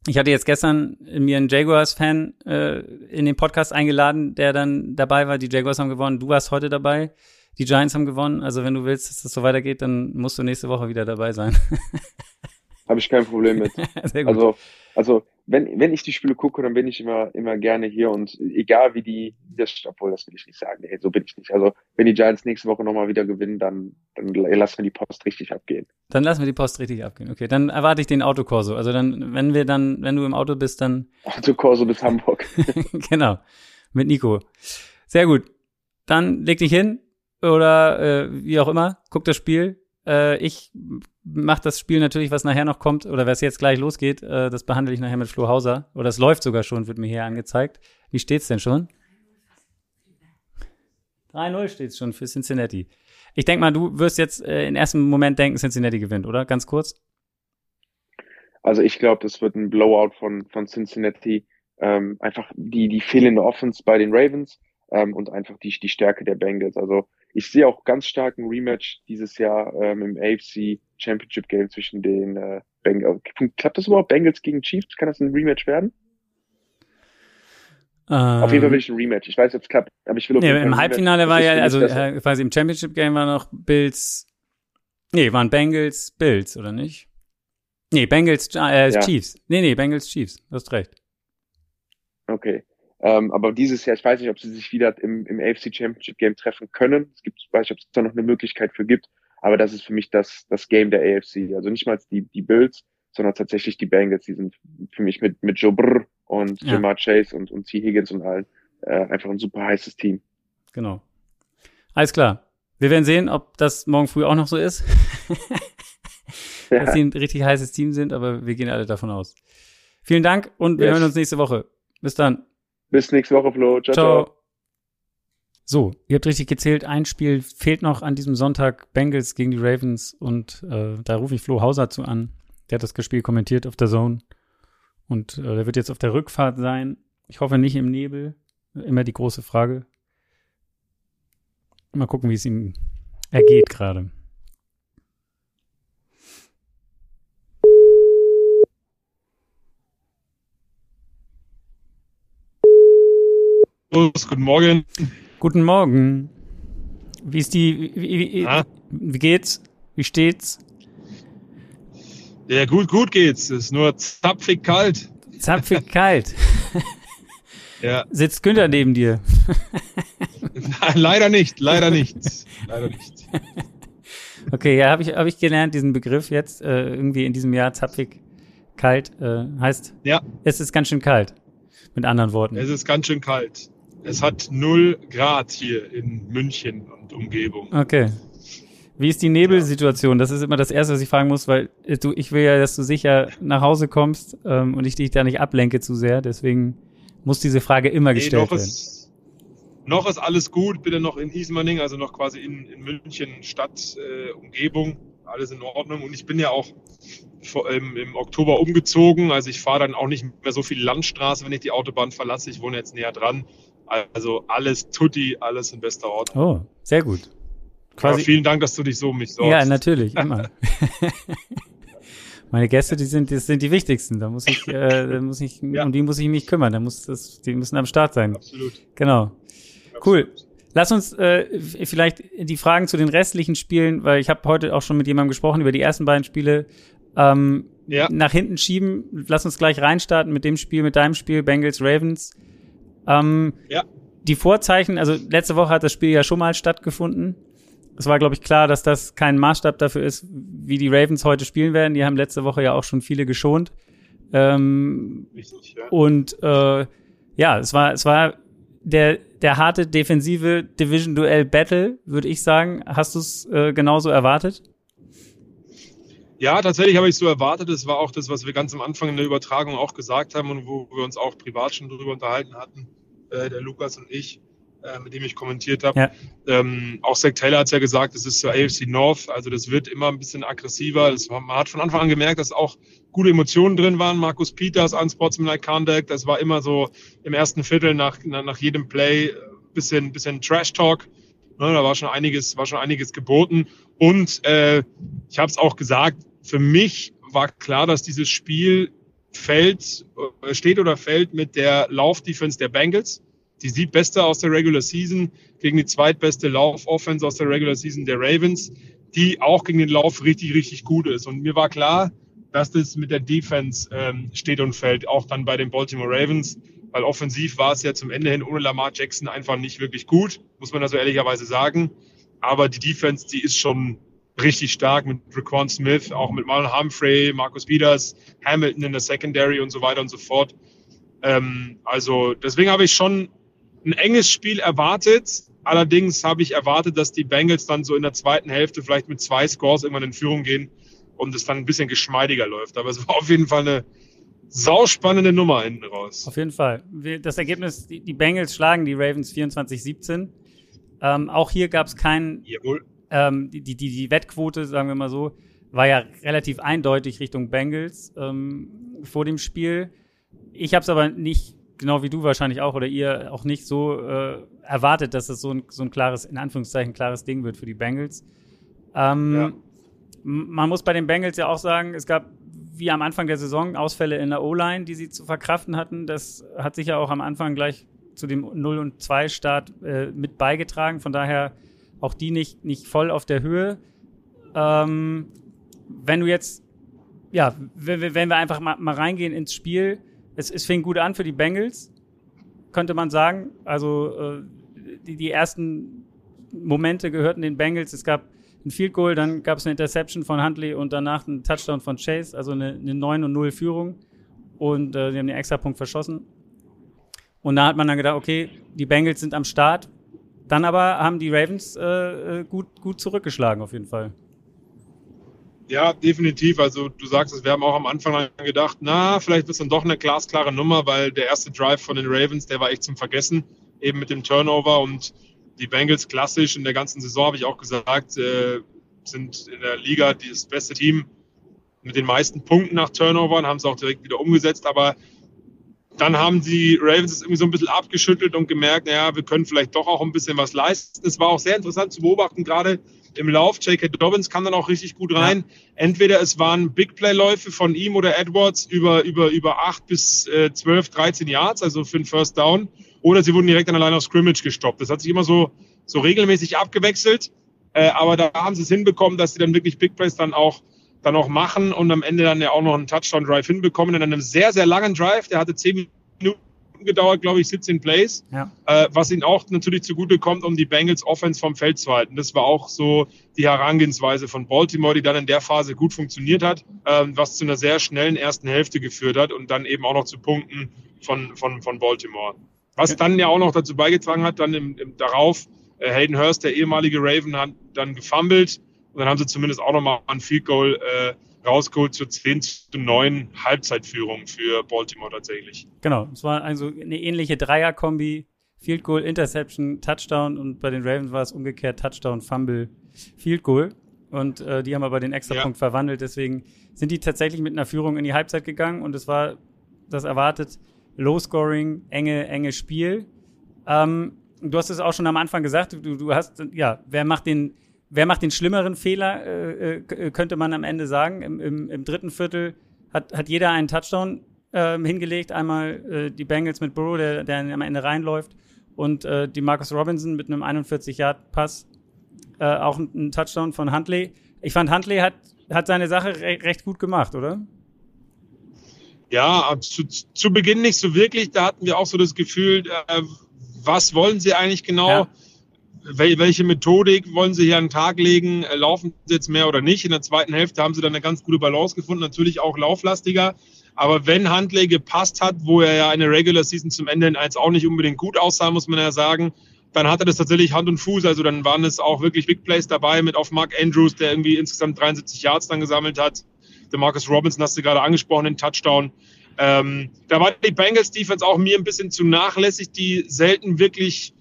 ich hatte jetzt gestern mir einen Jaguars-Fan äh, in den Podcast eingeladen, der dann dabei war. Die Jaguars haben gewonnen, du warst heute dabei. Die Giants haben gewonnen. Also wenn du willst, dass das so weitergeht, dann musst du nächste Woche wieder dabei sein. Habe ich kein Problem mit. Sehr gut. Also, also wenn, wenn ich die Spiele gucke, dann bin ich immer, immer gerne hier und egal wie die, das, obwohl das will ich nicht sagen, nee, so bin ich nicht. Also wenn die Giants nächste Woche nochmal wieder gewinnen, dann, dann lassen wir die Post richtig abgehen. Dann lassen wir die Post richtig abgehen. Okay, dann erwarte ich den Autokorso. Also dann, wenn wir dann, wenn du im Auto bist, dann Autokorso bis Hamburg. genau. Mit Nico. Sehr gut. Dann leg dich hin oder äh, wie auch immer, guck das Spiel. Äh, ich mach das Spiel natürlich, was nachher noch kommt oder was jetzt gleich losgeht. Äh, das behandle ich nachher mit Flo Hauser. Oder es läuft sogar schon, wird mir hier angezeigt. Wie steht's denn schon? 3-0 steht's schon für Cincinnati. Ich denk mal, du wirst jetzt äh, im ersten Moment denken, Cincinnati gewinnt, oder? Ganz kurz. Also ich glaube, das wird ein Blowout von, von Cincinnati. ähm, einfach die, die fehlende Offense bei den Ravens ähm, und einfach die, die Stärke der Bengals. Also ich sehe auch ganz stark ein Rematch dieses Jahr ähm, im AFC Championship Game zwischen den äh, Bengals. Klappt das überhaupt? Bengals gegen Chiefs? Kann das ein Rematch werden? Ähm, auf jeden Fall will ich ein Rematch. Ich weiß, es klappt, aber ich will auf nee, jeden Im Halbfinale war ja, also äh, quasi im Championship Game war noch Bills. Nee, waren Bengals Bills, oder nicht? Nee, Bengals äh, ja. Chiefs. Nee, nee, Bengals Chiefs. Du hast recht. Okay. Ähm, aber dieses Jahr, ich weiß nicht, ob sie sich wieder im, im AFC Championship Game treffen können. Es gibt, weiß nicht, ob es da noch eine Möglichkeit für gibt. Aber das ist für mich das, das Game der AFC. Also nicht mal die, die Bills, sondern tatsächlich die Bengals. Die sind für mich mit, mit Joe Brr und ja. Jamar Chase und, und T. Higgins und allen äh, einfach ein super heißes Team. Genau. Alles klar. Wir werden sehen, ob das morgen früh auch noch so ist. ja. Dass sie ein richtig heißes Team sind, aber wir gehen alle davon aus. Vielen Dank und wir yes. hören uns nächste Woche. Bis dann. Bis nächste Woche, Flo. Ciao, ciao. ciao. So, ihr habt richtig gezählt. Ein Spiel fehlt noch an diesem Sonntag. Bengals gegen die Ravens. Und äh, da rufe ich Flo Hauser zu an. Der hat das Spiel kommentiert auf der Zone. Und äh, der wird jetzt auf der Rückfahrt sein. Ich hoffe nicht im Nebel. Immer die große Frage. Mal gucken, wie es ihm ergeht gerade. Guten Morgen. Guten Morgen. Wie ist die, wie, wie, wie geht's? Wie steht's? Ja, gut, gut geht's. Es ist nur zapfig kalt. Zapfig kalt. ja. Sitzt Günther neben dir? leider nicht, leider nicht. Leider nicht. Okay, ja, habe ich, hab ich gelernt, diesen Begriff jetzt, äh, irgendwie in diesem Jahr zapfig kalt, äh, heißt, ja. es ist ganz schön kalt. Mit anderen Worten. Es ist ganz schön kalt. Es hat 0 Grad hier in München und Umgebung. Okay. Wie ist die Nebelsituation? Das ist immer das Erste, was ich fragen muss, weil äh, du, ich will ja, dass du sicher nach Hause kommst ähm, und ich dich da nicht ablenke zu sehr. Deswegen muss diese Frage immer nee, gestellt noch werden. Ist, noch ist alles gut, bitte noch in Ismaning, also noch quasi in, in München Stadt, äh, Umgebung, alles in Ordnung. Und ich bin ja auch vor, im, im Oktober umgezogen, also ich fahre dann auch nicht mehr so viel Landstraße, wenn ich die Autobahn verlasse. Ich wohne jetzt näher dran. Also alles tutti, alles in bester Ordnung. Oh, sehr gut. Quasi Aber vielen Dank, dass du dich so um mich sorgst. Ja, natürlich, immer. Meine Gäste, die sind, das sind die wichtigsten. Da muss ich, äh, da muss ich, ja. um die muss ich mich kümmern. Da muss das, die müssen am Start sein. Absolut. Genau. Absolut. Cool. Lass uns äh, vielleicht die Fragen zu den restlichen Spielen, weil ich habe heute auch schon mit jemandem gesprochen über die ersten beiden Spiele, ähm, ja. nach hinten schieben. Lass uns gleich reinstarten mit dem Spiel, mit deinem Spiel, Bengals Ravens. Ähm, ja. Die Vorzeichen, also letzte Woche hat das Spiel ja schon mal stattgefunden. Es war, glaube ich, klar, dass das kein Maßstab dafür ist, wie die Ravens heute spielen werden. Die haben letzte Woche ja auch schon viele geschont. Ähm, Richtig, ja. Und äh, ja, es war, es war der, der harte defensive Division-Duell Battle, würde ich sagen. Hast du es äh, genauso erwartet? Ja, tatsächlich habe ich so erwartet. Das war auch das, was wir ganz am Anfang in der Übertragung auch gesagt haben und wo wir uns auch privat schon drüber unterhalten hatten, äh, der Lukas und ich, äh, mit dem ich kommentiert habe. Ja. Ähm, auch Zach Taylor hat es ja gesagt, es ist zur AFC North, also das wird immer ein bisschen aggressiver. Das man hat von Anfang an gemerkt, dass auch gute Emotionen drin waren. Markus Peters, Unsportsmanlike Conduct, das war immer so im ersten Viertel nach, nach, nach jedem Play äh, bisschen, bisschen Trash-Talk. Ne, da war schon einiges, war schon einiges geboten. Und äh, ich habe es auch gesagt, für mich war klar, dass dieses Spiel fällt, äh, steht oder fällt mit der Laufdefense der Bengals. Die siebtbeste aus der Regular Season gegen die zweitbeste Laufoffense aus der Regular Season der Ravens, die auch gegen den Lauf richtig, richtig gut ist. Und mir war klar, dass das mit der Defense ähm, steht und fällt, auch dann bei den Baltimore Ravens, weil offensiv war es ja zum Ende hin ohne Lamar Jackson einfach nicht wirklich gut, muss man also ehrlicherweise sagen. Aber die Defense, die ist schon richtig stark mit Raquan Smith, auch mit Marlon Humphrey, Marcus Peters, Hamilton in der Secondary und so weiter und so fort. Ähm, also deswegen habe ich schon ein enges Spiel erwartet. Allerdings habe ich erwartet, dass die Bengals dann so in der zweiten Hälfte vielleicht mit zwei Scores irgendwann in Führung gehen und es dann ein bisschen geschmeidiger läuft. Aber es war auf jeden Fall eine sauspannende Nummer hinten raus. Auf jeden Fall. Das Ergebnis, die Bengals schlagen die Ravens 24-17. Ähm, auch hier gab es keinen Jawohl ähm, die, die, die Wettquote, sagen wir mal so, war ja relativ eindeutig Richtung Bengals ähm, vor dem Spiel. Ich habe es aber nicht genau wie du wahrscheinlich auch oder ihr auch nicht so äh, erwartet, dass es so ein, so ein klares, in Anführungszeichen, klares Ding wird für die Bengals. Ähm, ja. Man muss bei den Bengals ja auch sagen, es gab wie am Anfang der Saison Ausfälle in der O-Line, die sie zu verkraften hatten. Das hat sich ja auch am Anfang gleich zu dem 0 und 2 Start äh, mit beigetragen. Von daher auch die nicht, nicht voll auf der Höhe. Ähm, wenn du jetzt, ja, wenn, wir einfach mal, mal reingehen ins Spiel, es, es fing gut an für die Bengals, könnte man sagen. Also äh, die, die ersten Momente gehörten den Bengals. Es gab ein Field Goal, dann gab es eine Interception von Huntley und danach einen Touchdown von Chase, also eine, eine 9 und 0 Führung. Und äh, die haben den Extrapunkt verschossen. Und da hat man dann gedacht, okay, die Bengals sind am Start. Dann aber haben die Ravens äh, äh gut, gut zurückgeschlagen, auf jeden Fall. Ja, definitiv. Also du sagst es, wir haben auch am Anfang gedacht, na, vielleicht ist dann doch eine glasklare Nummer, weil der erste Drive von den Ravens, der war echt zum Vergessen, eben mit dem Turnover und die Bengals klassisch in der ganzen Saison, habe ich auch gesagt, äh, sind in der Liga das beste Team mit den meisten Punkten nach Turnovern, haben es auch direkt wieder umgesetzt, aber dann haben die Ravens es irgendwie so ein bisschen abgeschüttelt und gemerkt, naja, wir können vielleicht doch auch ein bisschen was leisten. Es war auch sehr interessant zu beobachten, gerade im Lauf. J.K. Dobbins kam dann auch richtig gut rein. Ja. Entweder es waren Big Play-Läufe von ihm oder Edwards über, über, über acht bis äh, 12, 13 Yards, also für den First Down. Oder sie wurden direkt an der Line of Scrimmage gestoppt. Das hat sich immer so, so regelmäßig abgewechselt. Äh, aber da haben sie es hinbekommen, dass sie dann wirklich Big Plays dann auch dann auch machen und am Ende dann ja auch noch einen Touchdown-Drive hinbekommen in einem sehr, sehr langen Drive. Der hatte zehn Minuten gedauert, glaube ich, 17 Plays, ja. äh, was ihnen auch natürlich zugute kommt, um die Bengals Offense vom Feld zu halten. Das war auch so die Herangehensweise von Baltimore, die dann in der Phase gut funktioniert hat, äh, was zu einer sehr schnellen ersten Hälfte geführt hat und dann eben auch noch zu Punkten von, von, von Baltimore. Was dann ja auch noch dazu beigetragen hat, dann im, im darauf, äh, Hayden Hurst, der ehemalige Raven, hat dann gefummelt und dann haben sie zumindest auch nochmal ein Field Goal äh, rausgeholt zur 10 zu 9 Halbzeitführung für Baltimore tatsächlich. Genau, es war also eine ähnliche Dreier-Kombi. Field Goal, Interception, Touchdown und bei den Ravens war es umgekehrt Touchdown, Fumble, Field Goal. Und äh, die haben aber den Extrapunkt ja. verwandelt. Deswegen sind die tatsächlich mit einer Führung in die Halbzeit gegangen und es war das erwartet Low-Scoring, enge, enge Spiel. Ähm, du hast es auch schon am Anfang gesagt, du, du hast, ja, wer macht den wer macht den schlimmeren Fehler, äh, äh, könnte man am Ende sagen. Im, im, im dritten Viertel hat, hat jeder einen Touchdown äh, hingelegt. Einmal äh, die Bengals mit Burrow, der, der am Ende reinläuft, und äh, die Marcus Robinson mit einem 41-Yard-Pass. Äh, auch ein, ein, Touchdown von Huntley. Ich fand, Huntley hat, hat seine Sache re recht gut gemacht, oder? Ja, zu, zu Beginn nicht so wirklich. Da hatten wir auch so das Gefühl, was wollen sie eigentlich genau? Ja welche Methodik wollen sie hier an den Tag legen? Äh, laufen sie jetzt mehr oder nicht? In der zweiten Hälfte haben sie dann eine ganz gute Balance gefunden, natürlich auch lauflastiger. Aber wenn Huntley gepasst hat, wo er ja eine Regular Season zum Ende hin als auch nicht unbedingt gut aussah, muss man ja sagen, dann hat er das tatsächlich Hand und Fuß. Also dann waren es auch wirklich Big Plays dabei mit auf Mark Andrews, der irgendwie insgesamt 73 Yards dann gesammelt hat. Der Marcus Robinson hast du gerade angesprochen, den Touchdown. Ähm, da war die Bengals Defense auch mir ein bisschen zu nachlässig, die selten wirklich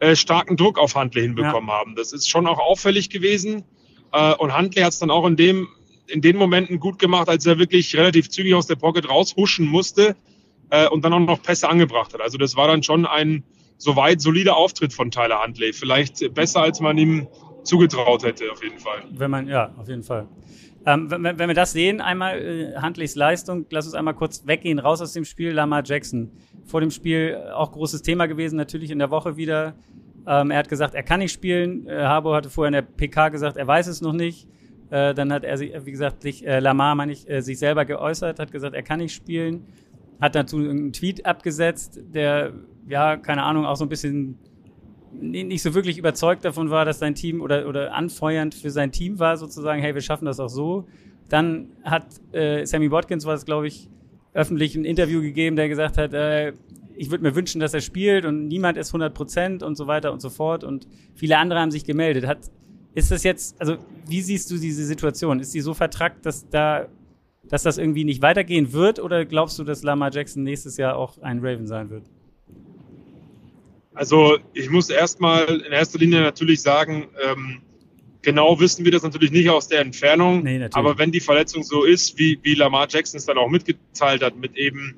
äh, starken Druck auf Huntley hinbekommen ja. haben. Das ist schon auch auffällig gewesen. Äh, und Huntley hat es dann auch in dem in den Momenten gut gemacht, als er wirklich relativ zügig aus der Pocket raushuschen musste äh, und dann auch noch Pässe angebracht hat. Also das war dann schon ein soweit solider Auftritt von Tyler Huntley. Vielleicht besser, als man ihm zugetraut hätte, auf jeden Fall. Wenn man, ja, auf jeden Fall. Ähm, wenn, wenn, wir das sehen, einmal äh, Huntleys Leistung, lass uns einmal kurz weggehen, raus aus dem Spiel, Lamar Jackson. Vor dem Spiel auch großes Thema gewesen, natürlich in der Woche wieder. Ähm, er hat gesagt, er kann nicht spielen. Äh, Harbour hatte vorher in der PK gesagt, er weiß es noch nicht. Äh, dann hat er, sich, wie gesagt, sich, äh, Lamar, meine ich, äh, sich selber geäußert, hat gesagt, er kann nicht spielen. Hat dazu einen Tweet abgesetzt, der, ja, keine Ahnung, auch so ein bisschen nicht so wirklich überzeugt davon war, dass sein Team oder, oder anfeuernd für sein Team war, sozusagen, hey, wir schaffen das auch so. Dann hat äh, Sammy Watkins, war es, glaube ich, öffentlich ein Interview gegeben, der gesagt hat, äh, ich würde mir wünschen, dass er spielt und niemand ist 100 Prozent und so weiter und so fort. Und viele andere haben sich gemeldet. Hat, ist das jetzt, also wie siehst du diese Situation? Ist sie so vertrackt, dass da, dass das irgendwie nicht weitergehen wird? Oder glaubst du, dass Lamar Jackson nächstes Jahr auch ein Raven sein wird? Also ich muss erstmal in erster Linie natürlich sagen, ähm, genau wissen wir das natürlich nicht aus der Entfernung. Nee, aber wenn die Verletzung so ist, wie, wie Lamar Jackson es dann auch mitgeteilt hat, mit eben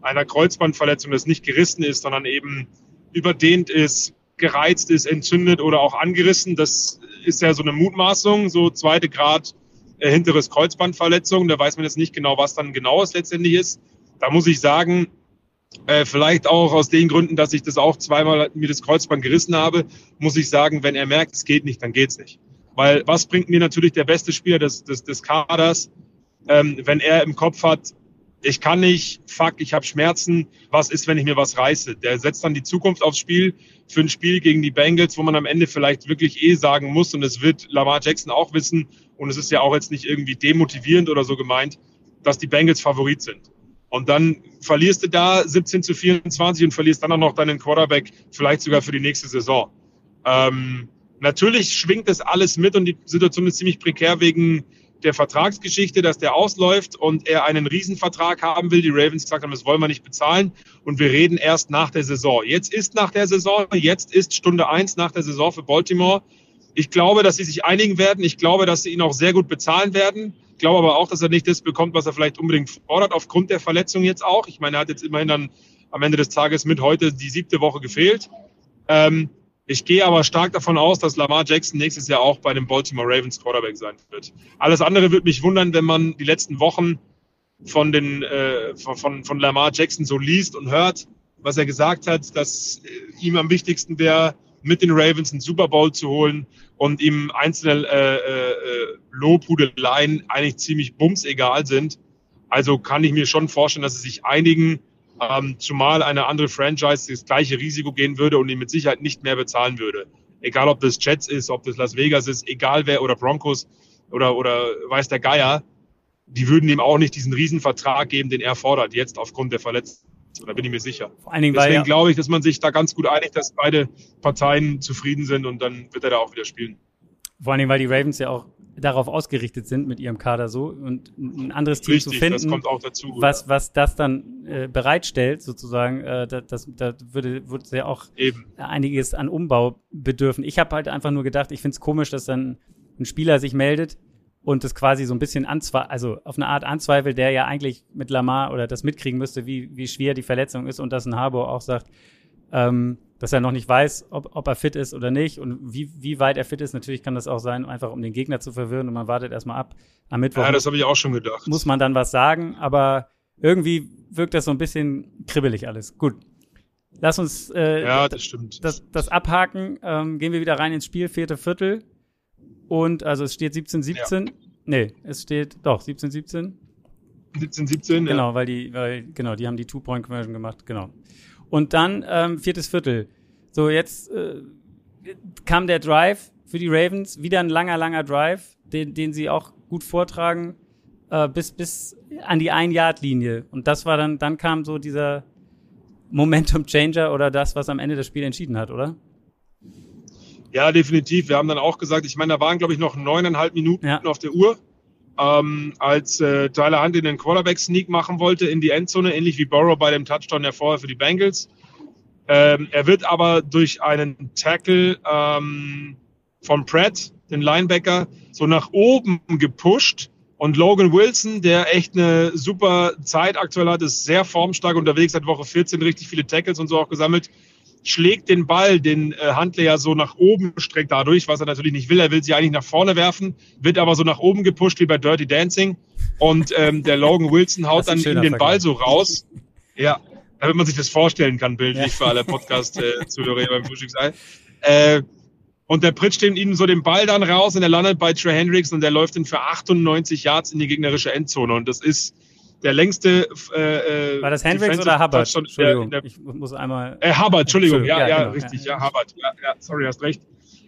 einer Kreuzbandverletzung, das nicht gerissen ist, sondern eben überdehnt ist, gereizt ist, entzündet oder auch angerissen. Das ist ja so eine Mutmaßung, so zweite Grad äh, hinteres Kreuzbandverletzung. Da weiß man jetzt nicht genau, was dann genau es letztendlich ist. Da muss ich sagen, äh, vielleicht auch aus den Gründen, dass ich das auch zweimal mir das Kreuzband gerissen habe, muss ich sagen, wenn er merkt, es geht nicht, dann geht's nicht. Weil was bringt mir natürlich der beste Spieler des, des, des Kaders, ähm, wenn er im Kopf hat, ich kann nicht, fuck, ich habe Schmerzen, was ist, wenn ich mir was reiße? Der setzt dann die Zukunft aufs Spiel für ein Spiel gegen die Bengals, wo man am Ende vielleicht wirklich eh sagen muss, und es wird Lamar Jackson auch wissen, und es ist ja auch jetzt nicht irgendwie demotivierend oder so gemeint, dass die Bengals Favorit sind. Und dann verlierst du da 17 zu 24 und verlierst dann auch noch deinen Quarterback, vielleicht sogar für die nächste Saison. Ähm, natürlich schwingt das alles mit und die Situation ist ziemlich prekär wegen der Vertragsgeschichte, dass der ausläuft und er einen Riesenvertrag haben will. Die Ravens gesagt haben, das wollen wir nicht bezahlen und wir reden erst nach der Saison. Jetzt ist nach der Saison, jetzt ist Stunde eins nach der Saison für Baltimore. Ich glaube, dass sie sich einigen werden. Ich glaube, dass sie ihn auch sehr gut bezahlen werden. Ich glaube aber auch, dass er nicht das bekommt, was er vielleicht unbedingt fordert, aufgrund der Verletzung jetzt auch. Ich meine, er hat jetzt immerhin dann am Ende des Tages mit heute die siebte Woche gefehlt. Ähm, ich gehe aber stark davon aus, dass Lamar Jackson nächstes Jahr auch bei dem Baltimore Ravens Quarterback sein wird. Alles andere würde mich wundern, wenn man die letzten Wochen von, den, äh, von, von Lamar Jackson so liest und hört, was er gesagt hat, dass äh, ihm am wichtigsten wäre, mit den Ravens einen Super Bowl zu holen und ihm einzelne äh, äh, Lobhudeleien eigentlich ziemlich bumsegal sind. Also kann ich mir schon vorstellen, dass sie sich einigen ähm, zumal eine andere Franchise das gleiche Risiko gehen würde und ihn mit Sicherheit nicht mehr bezahlen würde. Egal, ob das Jets ist, ob das Las Vegas ist, egal wer oder Broncos oder, oder weiß der Geier, die würden ihm auch nicht diesen Riesenvertrag geben, den er fordert, jetzt aufgrund der Verletzung. Da bin ich mir sicher. Vor allen Dingen, Deswegen ja glaube ich, dass man sich da ganz gut einigt, dass beide Parteien zufrieden sind und dann wird er da auch wieder spielen. Vor allen Dingen, weil die Ravens ja auch darauf ausgerichtet sind mit ihrem Kader so und ein anderes Team Richtig, zu finden, dazu, was, was das dann äh, bereitstellt sozusagen, äh, da, das, da würde, würde ja auch Eben. einiges an Umbau bedürfen. Ich habe halt einfach nur gedacht, ich finde es komisch, dass dann ein Spieler sich meldet und das quasi so ein bisschen anzweifelt, also auf eine Art anzweifelt, der ja eigentlich mit Lamar oder das mitkriegen müsste, wie, wie schwer die Verletzung ist und dass ein Harbour auch sagt, ähm, dass er noch nicht weiß, ob, ob er fit ist oder nicht und wie, wie weit er fit ist. Natürlich kann das auch sein, einfach um den Gegner zu verwirren und man wartet erstmal ab. Am Mittwoch ja, das habe ich auch schon gedacht. Muss man dann was sagen, aber irgendwie wirkt das so ein bisschen kribbelig alles. Gut. Lass uns äh, ja, das, stimmt. Das, das abhaken. Ähm, gehen wir wieder rein ins Spiel, vierte Viertel. Und also es steht 17-17. Ja. Nee, es steht doch 17-17. 17-17, ja. Genau, weil die, weil, genau, die haben die Two-Point-Conversion gemacht, genau. Und dann ähm, viertes Viertel. So, jetzt äh, kam der Drive für die Ravens. Wieder ein langer, langer Drive, den, den sie auch gut vortragen, äh, bis, bis an die Ein-Yard-Linie. Und das war dann, dann kam so dieser Momentum-Changer oder das, was am Ende das Spiel entschieden hat, oder? Ja, definitiv. Wir haben dann auch gesagt, ich meine, da waren, glaube ich, noch neuneinhalb Minuten ja. auf der Uhr ähm, als äh, Tyler Hunt in den Quarterback-Sneak machen wollte in die Endzone, ähnlich wie Burrow bei dem Touchdown der vorher für die Bengals. Ähm, er wird aber durch einen Tackle ähm, von Pratt, den Linebacker, so nach oben gepusht. Und Logan Wilson, der echt eine super Zeit aktuell hat, ist sehr formstark unterwegs, hat Woche 14 richtig viele Tackles und so auch gesammelt, schlägt den Ball, den äh, Handler ja so nach oben streckt dadurch, was er natürlich nicht will. Er will sie eigentlich nach vorne werfen, wird aber so nach oben gepusht wie bei Dirty Dancing. Und ähm, der Logan Wilson haut dann in den Ball so raus. Ja, damit man sich das vorstellen kann, bildlich ja. für alle Podcast-Zuhörer beim Frühstücksei. Äh, und der pritscht ihm so den Ball dann raus und er landet bei Trey Hendricks und der läuft dann für 98 Yards in die gegnerische Endzone. Und das ist der längste. Äh, äh War das Hendricks oder Hubbard? Entschuldigung, der, ich muss einmal. Äh, Hubbard, Entschuldigung, ja, ja, ja genau, richtig, ja, ja Hubbard, ja, ja, sorry, hast recht.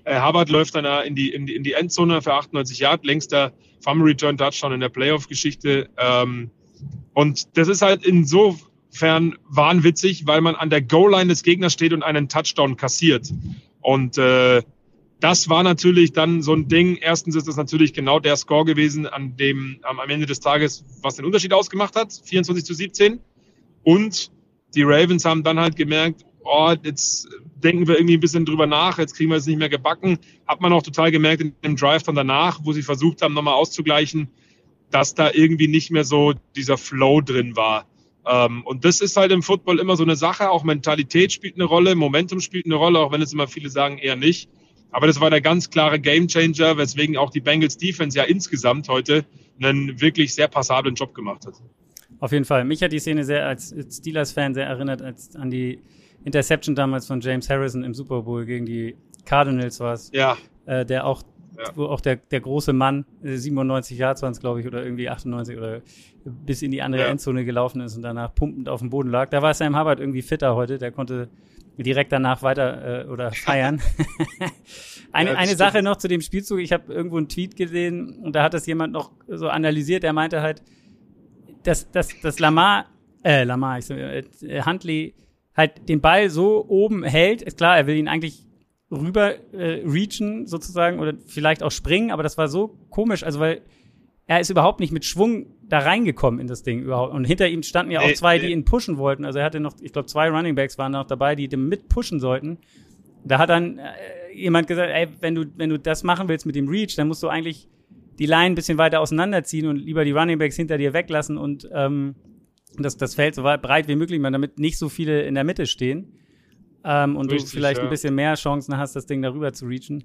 Äh, Hubbard läuft dann in die, in die, in die Endzone für 98 Yard, längster Fumble Return Touchdown in der Playoff-Geschichte. Ähm, und das ist halt insofern wahnwitzig, weil man an der Goal-Line des Gegners steht und einen Touchdown kassiert. Und äh, das war natürlich dann so ein Ding. Erstens ist das natürlich genau der Score gewesen, an dem am Ende des Tages, was den Unterschied ausgemacht hat, 24 zu 17. Und die Ravens haben dann halt gemerkt, oh, jetzt denken wir irgendwie ein bisschen drüber nach, jetzt kriegen wir es nicht mehr gebacken. Hat man auch total gemerkt in dem Drive dann danach, wo sie versucht haben, nochmal auszugleichen, dass da irgendwie nicht mehr so dieser Flow drin war. Ähm, und das ist halt im Football immer so eine Sache. Auch Mentalität spielt eine Rolle, Momentum spielt eine Rolle, auch wenn es immer viele sagen, eher nicht. Aber das war der ganz klare Gamechanger, weswegen auch die Bengals Defense ja insgesamt heute einen wirklich sehr passablen Job gemacht hat. Auf jeden Fall. Mich hat die Szene sehr als Steelers-Fan sehr erinnert als an die Interception damals von James Harrison im Super Bowl gegen die Cardinals war es. Ja. Äh, der auch, ja. wo auch der, der große Mann, 97 äh, Jahre waren es, glaube ich, oder irgendwie 98 oder bis in die andere ja. Endzone gelaufen ist und danach pumpend auf dem Boden lag. Da war Sam Hubbard irgendwie fitter heute, der konnte direkt danach weiter äh, oder feiern. eine ja, eine Sache noch zu dem Spielzug. Ich habe irgendwo einen Tweet gesehen und da hat das jemand noch so analysiert. Der meinte halt, dass, dass, dass Lamar, äh, Lamar, ich so, äh, Huntley halt den Ball so oben hält. Ist klar, er will ihn eigentlich rüber äh, reachen sozusagen oder vielleicht auch springen, aber das war so komisch, also weil er ist überhaupt nicht mit Schwung da reingekommen in das Ding überhaupt. Und hinter ihm standen ja auch zwei, die ihn pushen wollten. Also er hatte noch, ich glaube, zwei Running Backs waren noch dabei, die dem mit pushen sollten. Da hat dann äh, jemand gesagt, ey, wenn du, wenn du das machen willst mit dem Reach, dann musst du eigentlich die Line ein bisschen weiter auseinanderziehen und lieber die Running Backs hinter dir weglassen und ähm, das, das Feld so weit breit wie möglich machen, damit nicht so viele in der Mitte stehen. Ähm, und Richtig, du vielleicht ja. ein bisschen mehr Chancen hast, das Ding darüber zu reachen.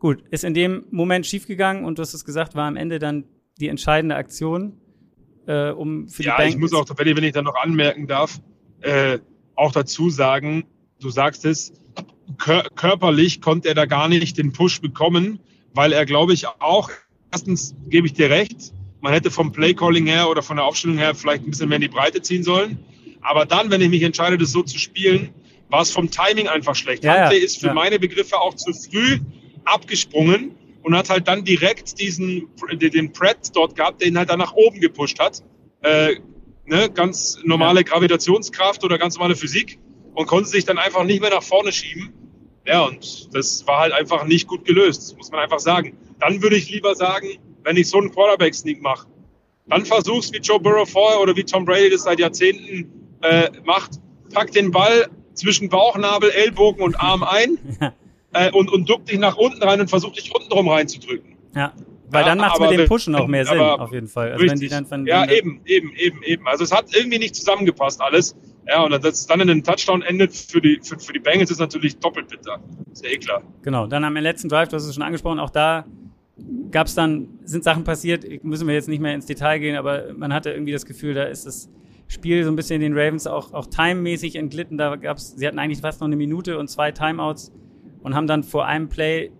Gut, ist in dem Moment schiefgegangen und du hast es gesagt, war am Ende dann die entscheidende Aktion, äh, um für ja, die Bank. Ja, ich muss auch, wenn ich da noch anmerken darf, äh, auch dazu sagen, du sagst es, kör körperlich konnte er da gar nicht den Push bekommen, weil er, glaube ich, auch, erstens gebe ich dir recht, man hätte vom Playcalling her oder von der Aufstellung her vielleicht ein bisschen mehr in die Breite ziehen sollen. Aber dann, wenn ich mich entscheide, das so zu spielen, war es vom Timing einfach schlecht. Ja, Huntley ja, ist für ja. meine Begriffe auch zu früh abgesprungen und hat halt dann direkt diesen den Pratt dort gehabt, der ihn halt dann nach oben gepusht hat. Äh, ne, ganz normale Gravitationskraft oder ganz normale Physik und konnte sich dann einfach nicht mehr nach vorne schieben. Ja, und das war halt einfach nicht gut gelöst, muss man einfach sagen. Dann würde ich lieber sagen, wenn ich so einen Quarterback-Sneak mache, dann versuch's wie Joe Burrow vorher oder wie Tom Brady das seit Jahrzehnten äh, macht. Pack den Ball zwischen Bauchnabel, Ellbogen und Arm ein äh, und, und duck dich nach unten rein und versuch dich unten drum reinzudrücken. Ja. Weil dann macht es mit dem Pushen auch mehr Sinn, auf jeden Fall. Also wenn die dann ja, eben, eben, eben, eben. Also es hat irgendwie nicht zusammengepasst alles. Ja, und dass es dann in einem Touchdown endet für die, für, für die Bengals ist natürlich doppelt bitter. Ist ja eh klar. Genau, dann am letzten Drive, du hast es schon angesprochen, auch da gab es dann, sind Sachen passiert, müssen wir jetzt nicht mehr ins Detail gehen, aber man hatte irgendwie das Gefühl, da ist das Spiel so ein bisschen den Ravens auch, auch timemäßig entglitten. Da gab's, sie hatten eigentlich fast noch eine Minute und zwei Timeouts und haben dann vor einem Play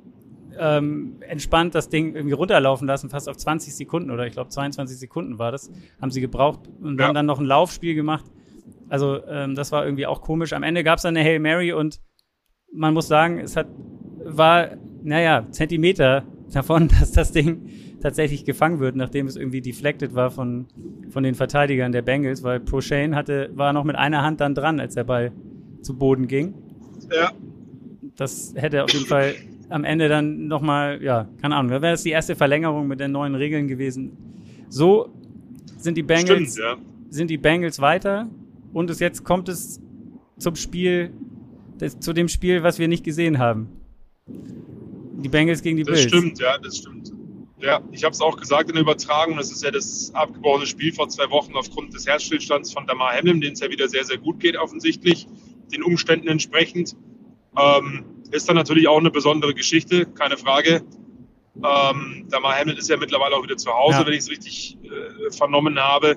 ähm, entspannt das Ding irgendwie runterlaufen lassen, fast auf 20 Sekunden oder ich glaube 22 Sekunden war das, haben sie gebraucht und ja. haben dann noch ein Laufspiel gemacht. Also ähm, das war irgendwie auch komisch. Am Ende gab es dann eine Hail Mary und man muss sagen, es hat war, naja, Zentimeter davon, dass das Ding tatsächlich gefangen wird, nachdem es irgendwie deflected war von, von den Verteidigern der Bengals, weil Prochain hatte, war noch mit einer Hand dann dran, als der Ball zu Boden ging. Ja. Das hätte auf jeden Fall am Ende dann nochmal, ja, keine Ahnung, wäre das die erste Verlängerung mit den neuen Regeln gewesen. So sind die Bengals, Stimmt, ja. sind die Bengals weiter und es jetzt kommt es zum Spiel, das, zu dem Spiel, was wir nicht gesehen haben. Die Bengals gegen die das Bills. Das stimmt, ja, das stimmt. Ja, ich habe es auch gesagt in der Übertragung. Das ist ja das abgebrochene Spiel vor zwei Wochen aufgrund des Herzstillstands von Damar Hamlin, den es ja wieder sehr, sehr gut geht, offensichtlich, den Umständen entsprechend. Ähm, ist dann natürlich auch eine besondere Geschichte, keine Frage. Ähm, Damar Hamlin ist ja mittlerweile auch wieder zu Hause, ja. wenn ich es richtig äh, vernommen habe.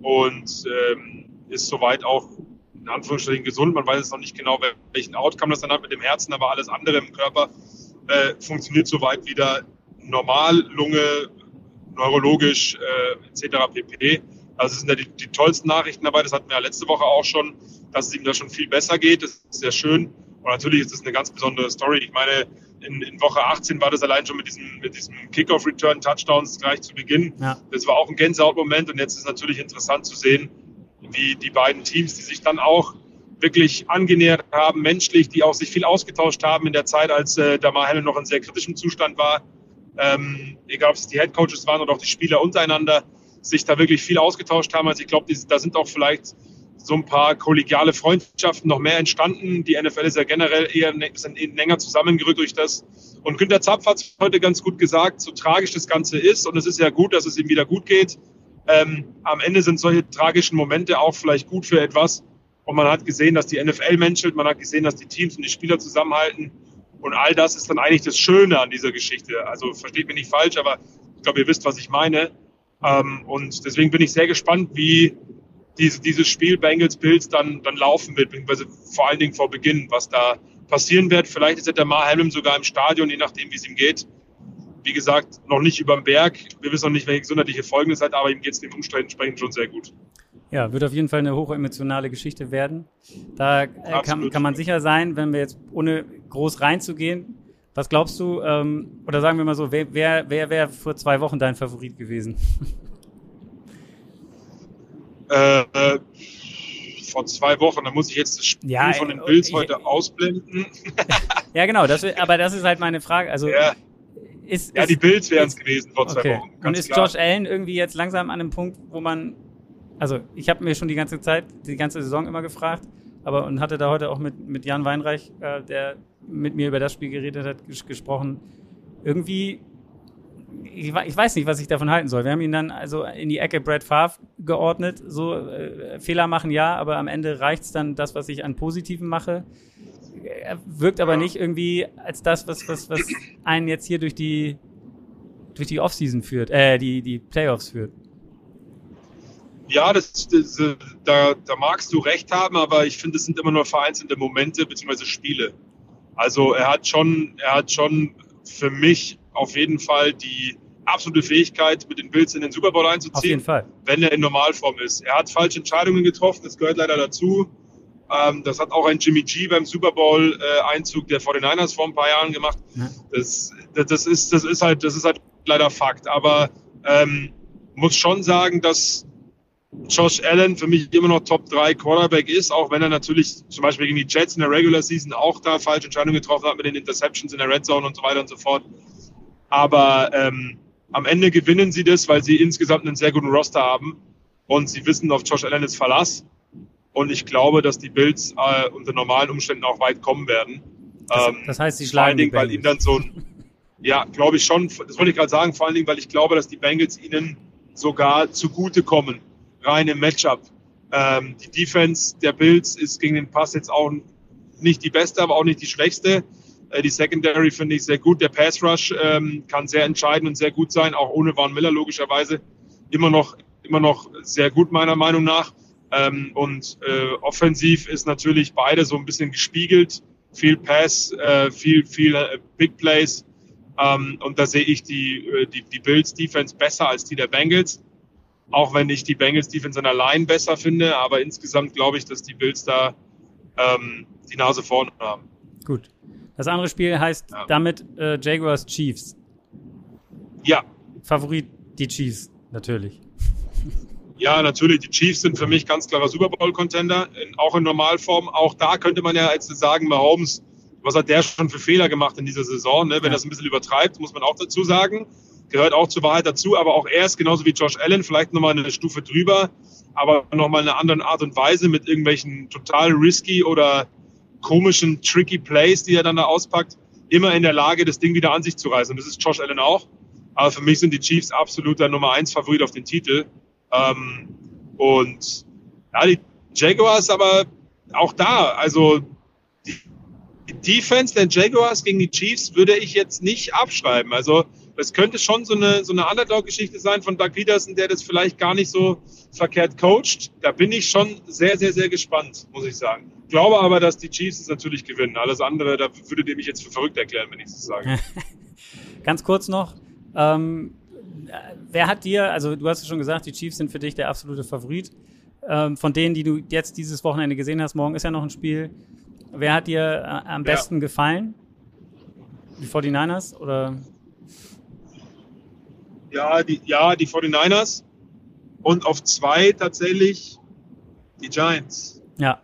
Und ähm, ist soweit auch in Anführungsstrichen gesund. Man weiß jetzt noch nicht genau, welchen Outcome das dann hat mit dem Herzen, aber alles andere im Körper äh, funktioniert soweit wieder normal, Lunge, neurologisch äh, etc. pp. Also das sind ja die, die tollsten Nachrichten dabei. Das hatten wir ja letzte Woche auch schon, dass es ihm da schon viel besser geht. Das ist sehr schön. Und natürlich ist das eine ganz besondere Story. Ich meine, in, in Woche 18 war das allein schon mit diesem, mit diesem Kickoff-Return-Touchdowns gleich zu Beginn. Ja. Das war auch ein Gänsehautmoment. Und jetzt ist es natürlich interessant zu sehen, wie die beiden Teams, die sich dann auch wirklich angenähert haben, menschlich, die auch sich viel ausgetauscht haben in der Zeit, als äh, Damar Hamlin noch in sehr kritischem Zustand war. Ähm, egal, ob es die Headcoaches waren oder auch die Spieler untereinander, sich da wirklich viel ausgetauscht haben. Also ich glaube, da sind auch vielleicht so ein paar kollegiale Freundschaften noch mehr entstanden. Die NFL ist ja generell eher sind länger zusammengerückt durch das. Und Günter Zapf hat es heute ganz gut gesagt, so tragisch das Ganze ist. Und es ist ja gut, dass es ihm wieder gut geht. ähm, am Ende sind solche tragischen Momente auch vielleicht gut für etwas. Und man hat gesehen, dass die NFL menschelt, man hat gesehen, dass die Teams und die Spieler zusammenhalten. Und all das ist dann eigentlich das Schöne an dieser Geschichte. Also versteht mich nicht falsch, aber ich glaube, ihr wisst, was ich meine. Ähm, und deswegen bin ich sehr gespannt, wie diese, dieses Spiel Bengals Bills dann, dann laufen wird, beziehungsweise vor allen Dingen vor Beginn, was da passieren wird. Vielleicht ist der Mar Hamlin sogar im Stadion, je nachdem, wie es ihm geht. Wie gesagt, noch nicht über dem Berg. Wir wissen noch nicht, welche gesundheitliche Folgen es hat, aber ihm geht es dem Umständen entsprechend schon sehr gut. Ja, wird auf jeden Fall eine hochemotionale Geschichte werden. Da äh, kann, kann, man sicher sein, wenn wir jetzt ohne groß reinzugehen. Was glaubst du, ähm, oder sagen wir mal so, wer wäre wer, wer vor zwei Wochen dein Favorit gewesen? Äh, äh, vor zwei Wochen, da muss ich jetzt das Spiel ja, von den Bills ich, heute ausblenden. ja, genau, das, aber das ist halt meine Frage. Also, ja. Ist, ja, ist, die Bills wären es gewesen vor zwei okay. Wochen. Und ist klar. Josh Allen irgendwie jetzt langsam an einem Punkt, wo man also ich habe mir schon die ganze Zeit, die ganze Saison immer gefragt, aber und hatte da heute auch mit, mit Jan Weinreich, äh, der mit mir über das Spiel geredet hat, ges gesprochen. Irgendwie, ich, ich, weiß nicht, was ich davon halten soll. Wir haben ihn dann also in die Ecke Brad Favre geordnet. So äh, Fehler machen ja, aber am Ende reicht's dann das, was ich an Positiven mache. Er wirkt aber nicht irgendwie als das, was, was, was einen jetzt hier durch die durch die Offseason führt, äh, die, die Playoffs führt. Ja, das, das, da, da magst du recht haben, aber ich finde, es sind immer nur vereinzelte Momente bzw. Spiele. Also er hat schon, er hat schon für mich auf jeden Fall die absolute Fähigkeit, mit den Bills in den Super Bowl einzuziehen, auf jeden Fall. wenn er in Normalform ist. Er hat falsche Entscheidungen getroffen, das gehört leider dazu. Ähm, das hat auch ein Jimmy G beim Super Bowl-Einzug äh, der 49ers vor ein paar Jahren gemacht. Ja. Das, das, das, ist, das, ist halt, das ist halt leider Fakt. Aber ähm, muss schon sagen, dass Josh Allen für mich immer noch Top 3 Quarterback ist, auch wenn er natürlich zum Beispiel gegen die Jets in der Regular Season auch da falsche Entscheidungen getroffen hat mit den Interceptions in der Red Zone und so weiter und so fort. Aber ähm, am Ende gewinnen sie das, weil sie insgesamt einen sehr guten Roster haben und sie wissen, auf Josh Allen ist Verlass. Und ich glaube, dass die Bills äh, unter normalen Umständen auch weit kommen werden. Das, ähm, das heißt, sie schlagen Vor allen Dingen, weil ihnen dann so ein, ja, glaube ich schon, das wollte ich gerade sagen, vor allen Dingen, weil ich glaube, dass die Bengals ihnen sogar zugute kommen rein im Matchup. Ähm, die Defense der Bills ist gegen den Pass jetzt auch nicht die beste, aber auch nicht die schwächste. Äh, die Secondary finde ich sehr gut. Der Pass Rush ähm, kann sehr entscheidend und sehr gut sein, auch ohne Van Miller logischerweise. Immer noch, immer noch sehr gut meiner Meinung nach. Ähm, und äh, offensiv ist natürlich beide so ein bisschen gespiegelt. Viel Pass, äh, viel, viel äh, Big Plays. Ähm, und da sehe ich die, äh, die, die Bills Defense besser als die der Bengals. Auch wenn ich die Bengals Defense allein besser finde, aber insgesamt glaube ich, dass die Bills da ähm, die Nase vorne haben. Gut. Das andere Spiel heißt ja. damit äh, Jaguars Chiefs. Ja. Favorit die Chiefs, natürlich. Ja, natürlich. Die Chiefs sind für mich ganz klarer Super Bowl-Contender, auch in Normalform. Auch da könnte man ja jetzt sagen, Mahomes, was hat der schon für Fehler gemacht in dieser Saison? Ne? Wenn ja. das ein bisschen übertreibt, muss man auch dazu sagen gehört auch zur Wahrheit dazu, aber auch er ist genauso wie Josh Allen, vielleicht nochmal eine Stufe drüber, aber nochmal eine andere Art und Weise mit irgendwelchen total risky oder komischen, tricky Plays, die er dann da auspackt, immer in der Lage, das Ding wieder an sich zu reißen. Und das ist Josh Allen auch. Aber für mich sind die Chiefs absoluter Nummer eins Favorit auf den Titel. Ähm, und ja, die Jaguars aber auch da, also die Defense der Jaguars gegen die Chiefs würde ich jetzt nicht abschreiben. Also das könnte schon so eine, so eine Underdog-Geschichte sein von Doug Peterson, der das vielleicht gar nicht so verkehrt coacht. Da bin ich schon sehr, sehr, sehr gespannt, muss ich sagen. Glaube aber, dass die Chiefs es natürlich gewinnen. Alles andere, da würdet ihr mich jetzt für verrückt erklären, wenn ich es sage. Ganz kurz noch. Ähm, wer hat dir, also du hast es schon gesagt, die Chiefs sind für dich der absolute Favorit. Ähm, von denen, die du jetzt dieses Wochenende gesehen hast, morgen ist ja noch ein Spiel. Wer hat dir äh, am besten ja. gefallen? Die 49ers oder? Ja, die, ja, die 49ers. Und auf zwei tatsächlich die Giants. Ja.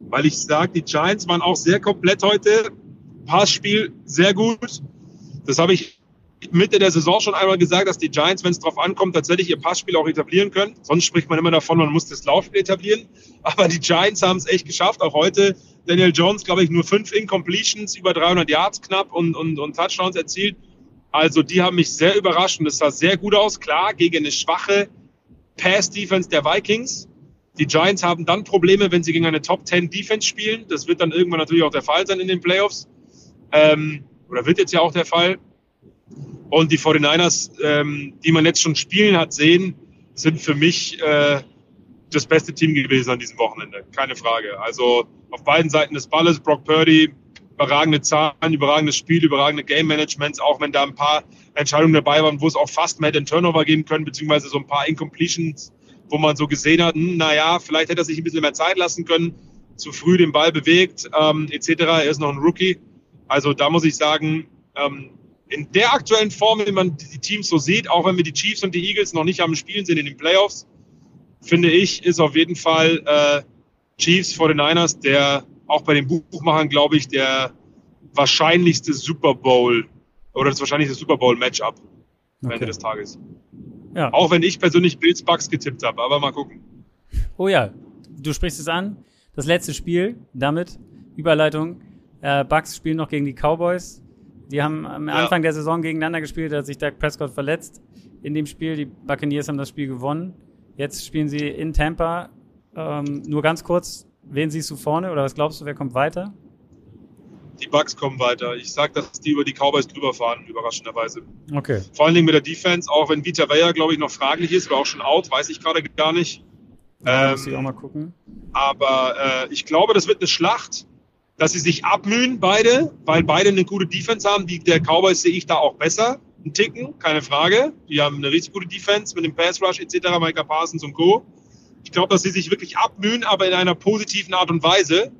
Weil ich sage, die Giants waren auch sehr komplett heute. Passspiel sehr gut. Das habe ich Mitte der Saison schon einmal gesagt, dass die Giants, wenn es drauf ankommt, tatsächlich ihr Passspiel auch etablieren können. Sonst spricht man immer davon, man muss das Laufspiel etablieren. Aber die Giants haben es echt geschafft. Auch heute Daniel Jones, glaube ich, nur fünf Incompletions, über 300 Yards knapp und, und, und Touchdowns erzielt. Also die haben mich sehr überrascht und es sah sehr gut aus. Klar, gegen eine schwache Pass-Defense der Vikings. Die Giants haben dann Probleme, wenn sie gegen eine Top 10 Defense spielen. Das wird dann irgendwann natürlich auch der Fall sein in den Playoffs. Ähm, oder wird jetzt ja auch der Fall. Und die 49ers, ähm, die man jetzt schon spielen hat sehen, sind für mich äh, das beste Team gewesen an diesem Wochenende. Keine Frage. Also auf beiden Seiten des Balles, Brock Purdy, überragende Zahlen, überragendes Spiel, überragende Game Managements, auch wenn da ein paar Entscheidungen dabei waren, wo es auch fast mehr den Turnover geben können, beziehungsweise so ein paar Incompletions, wo man so gesehen hat, hm, naja, vielleicht hätte er sich ein bisschen mehr Zeit lassen können, zu früh den Ball bewegt, ähm, etc. Er ist noch ein Rookie. Also da muss ich sagen, ähm, in der aktuellen Form, wie man die Teams so sieht, auch wenn wir die Chiefs und die Eagles noch nicht am Spielen sind in den Playoffs, finde ich, ist auf jeden Fall äh, Chiefs vor den Niners der auch bei den Buchmachern, glaube ich, der wahrscheinlichste Super Bowl oder das wahrscheinlichste Super Bowl Matchup am okay. Ende des Tages. Ja. Auch wenn ich persönlich Bills Bucks getippt habe, aber mal gucken. Oh ja, du sprichst es an. Das letzte Spiel, damit Überleitung. Äh, Bucks spielen noch gegen die Cowboys. Die haben am ja. Anfang der Saison gegeneinander gespielt, da hat sich Doug Prescott verletzt. In dem Spiel, die Buccaneers haben das Spiel gewonnen. Jetzt spielen sie in Tampa. Ähm, nur ganz kurz, Wen siehst du vorne oder was glaubst du, wer kommt weiter? Die Bucks kommen weiter. Ich sag, dass die über die Cowboys drüber fahren, überraschenderweise. Okay. Vor allen Dingen mit der Defense, auch wenn Vita Weyer, glaube ich, noch fraglich ist, war auch schon out, weiß ich gerade gar nicht. Ja, ähm, muss ich auch mal gucken. Aber äh, ich glaube, das wird eine Schlacht, dass sie sich abmühen, beide, weil beide eine gute Defense haben. Die der Cowboys sehe ich da auch besser. Ein Ticken, keine Frage. Die haben eine richtig gute Defense mit dem Pass Rush etc., Micah Parsons und Co. Ich glaube, dass sie sich wirklich abmühen, aber in einer positiven Art und Weise.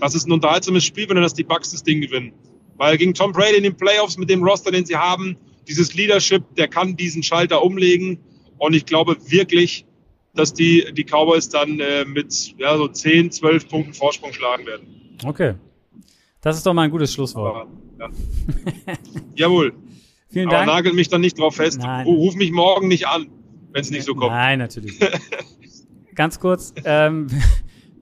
Das ist ein unterhaltsames Spiel, wenn dann die Bucks das Ding gewinnen. Weil gegen Tom Brady in den Playoffs mit dem Roster, den sie haben, dieses Leadership, der kann diesen Schalter umlegen. Und ich glaube wirklich, dass die, die Cowboys dann äh, mit ja, so 10, 12 Punkten Vorsprung schlagen werden. Okay. Das ist doch mal ein gutes Schlusswort. Aber, ja. Jawohl. Vielen Dank. Aber nagelt mich dann nicht drauf fest. Nein. Ruf mich morgen nicht an, wenn es nicht so kommt. Nein, natürlich. ganz kurz, ähm,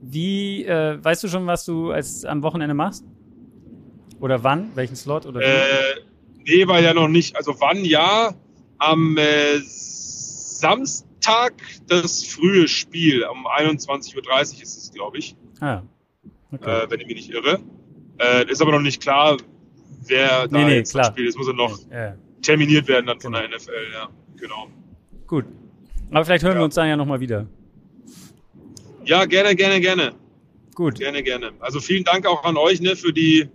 wie, äh, weißt du schon, was du als am Wochenende machst? Oder wann? Welchen Slot? Oder äh, nee, war ja noch nicht. Also wann ja? Am äh, Samstag das frühe Spiel. Um 21.30 Uhr ist es, glaube ich. Ah, okay. äh, wenn ich mich nicht irre. Äh, ist aber noch nicht klar, wer da nee, nee, jetzt klar. spielt. Es muss ja noch ja. terminiert werden dann von genau. der NFL. Ja, genau. Gut. Aber vielleicht hören ja. wir uns dann ja nochmal wieder. Ja, gerne, gerne, gerne. Gut. Gerne, gerne. Also vielen Dank auch an euch ne, für die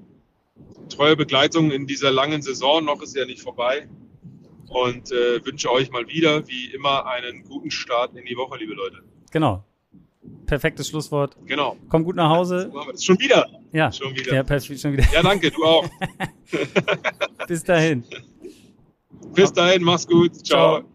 treue Begleitung in dieser langen Saison. Noch ist ja nicht vorbei. Und äh, wünsche euch mal wieder, wie immer, einen guten Start in die Woche, liebe Leute. Genau. Perfektes Schlusswort. Genau. Komm gut nach Hause. Schon wieder. Ja. Schon wieder. Ja, perfekt, schon wieder. Ja, danke, du auch. Bis dahin. Bis dahin, mach's gut. Ciao. Ciao.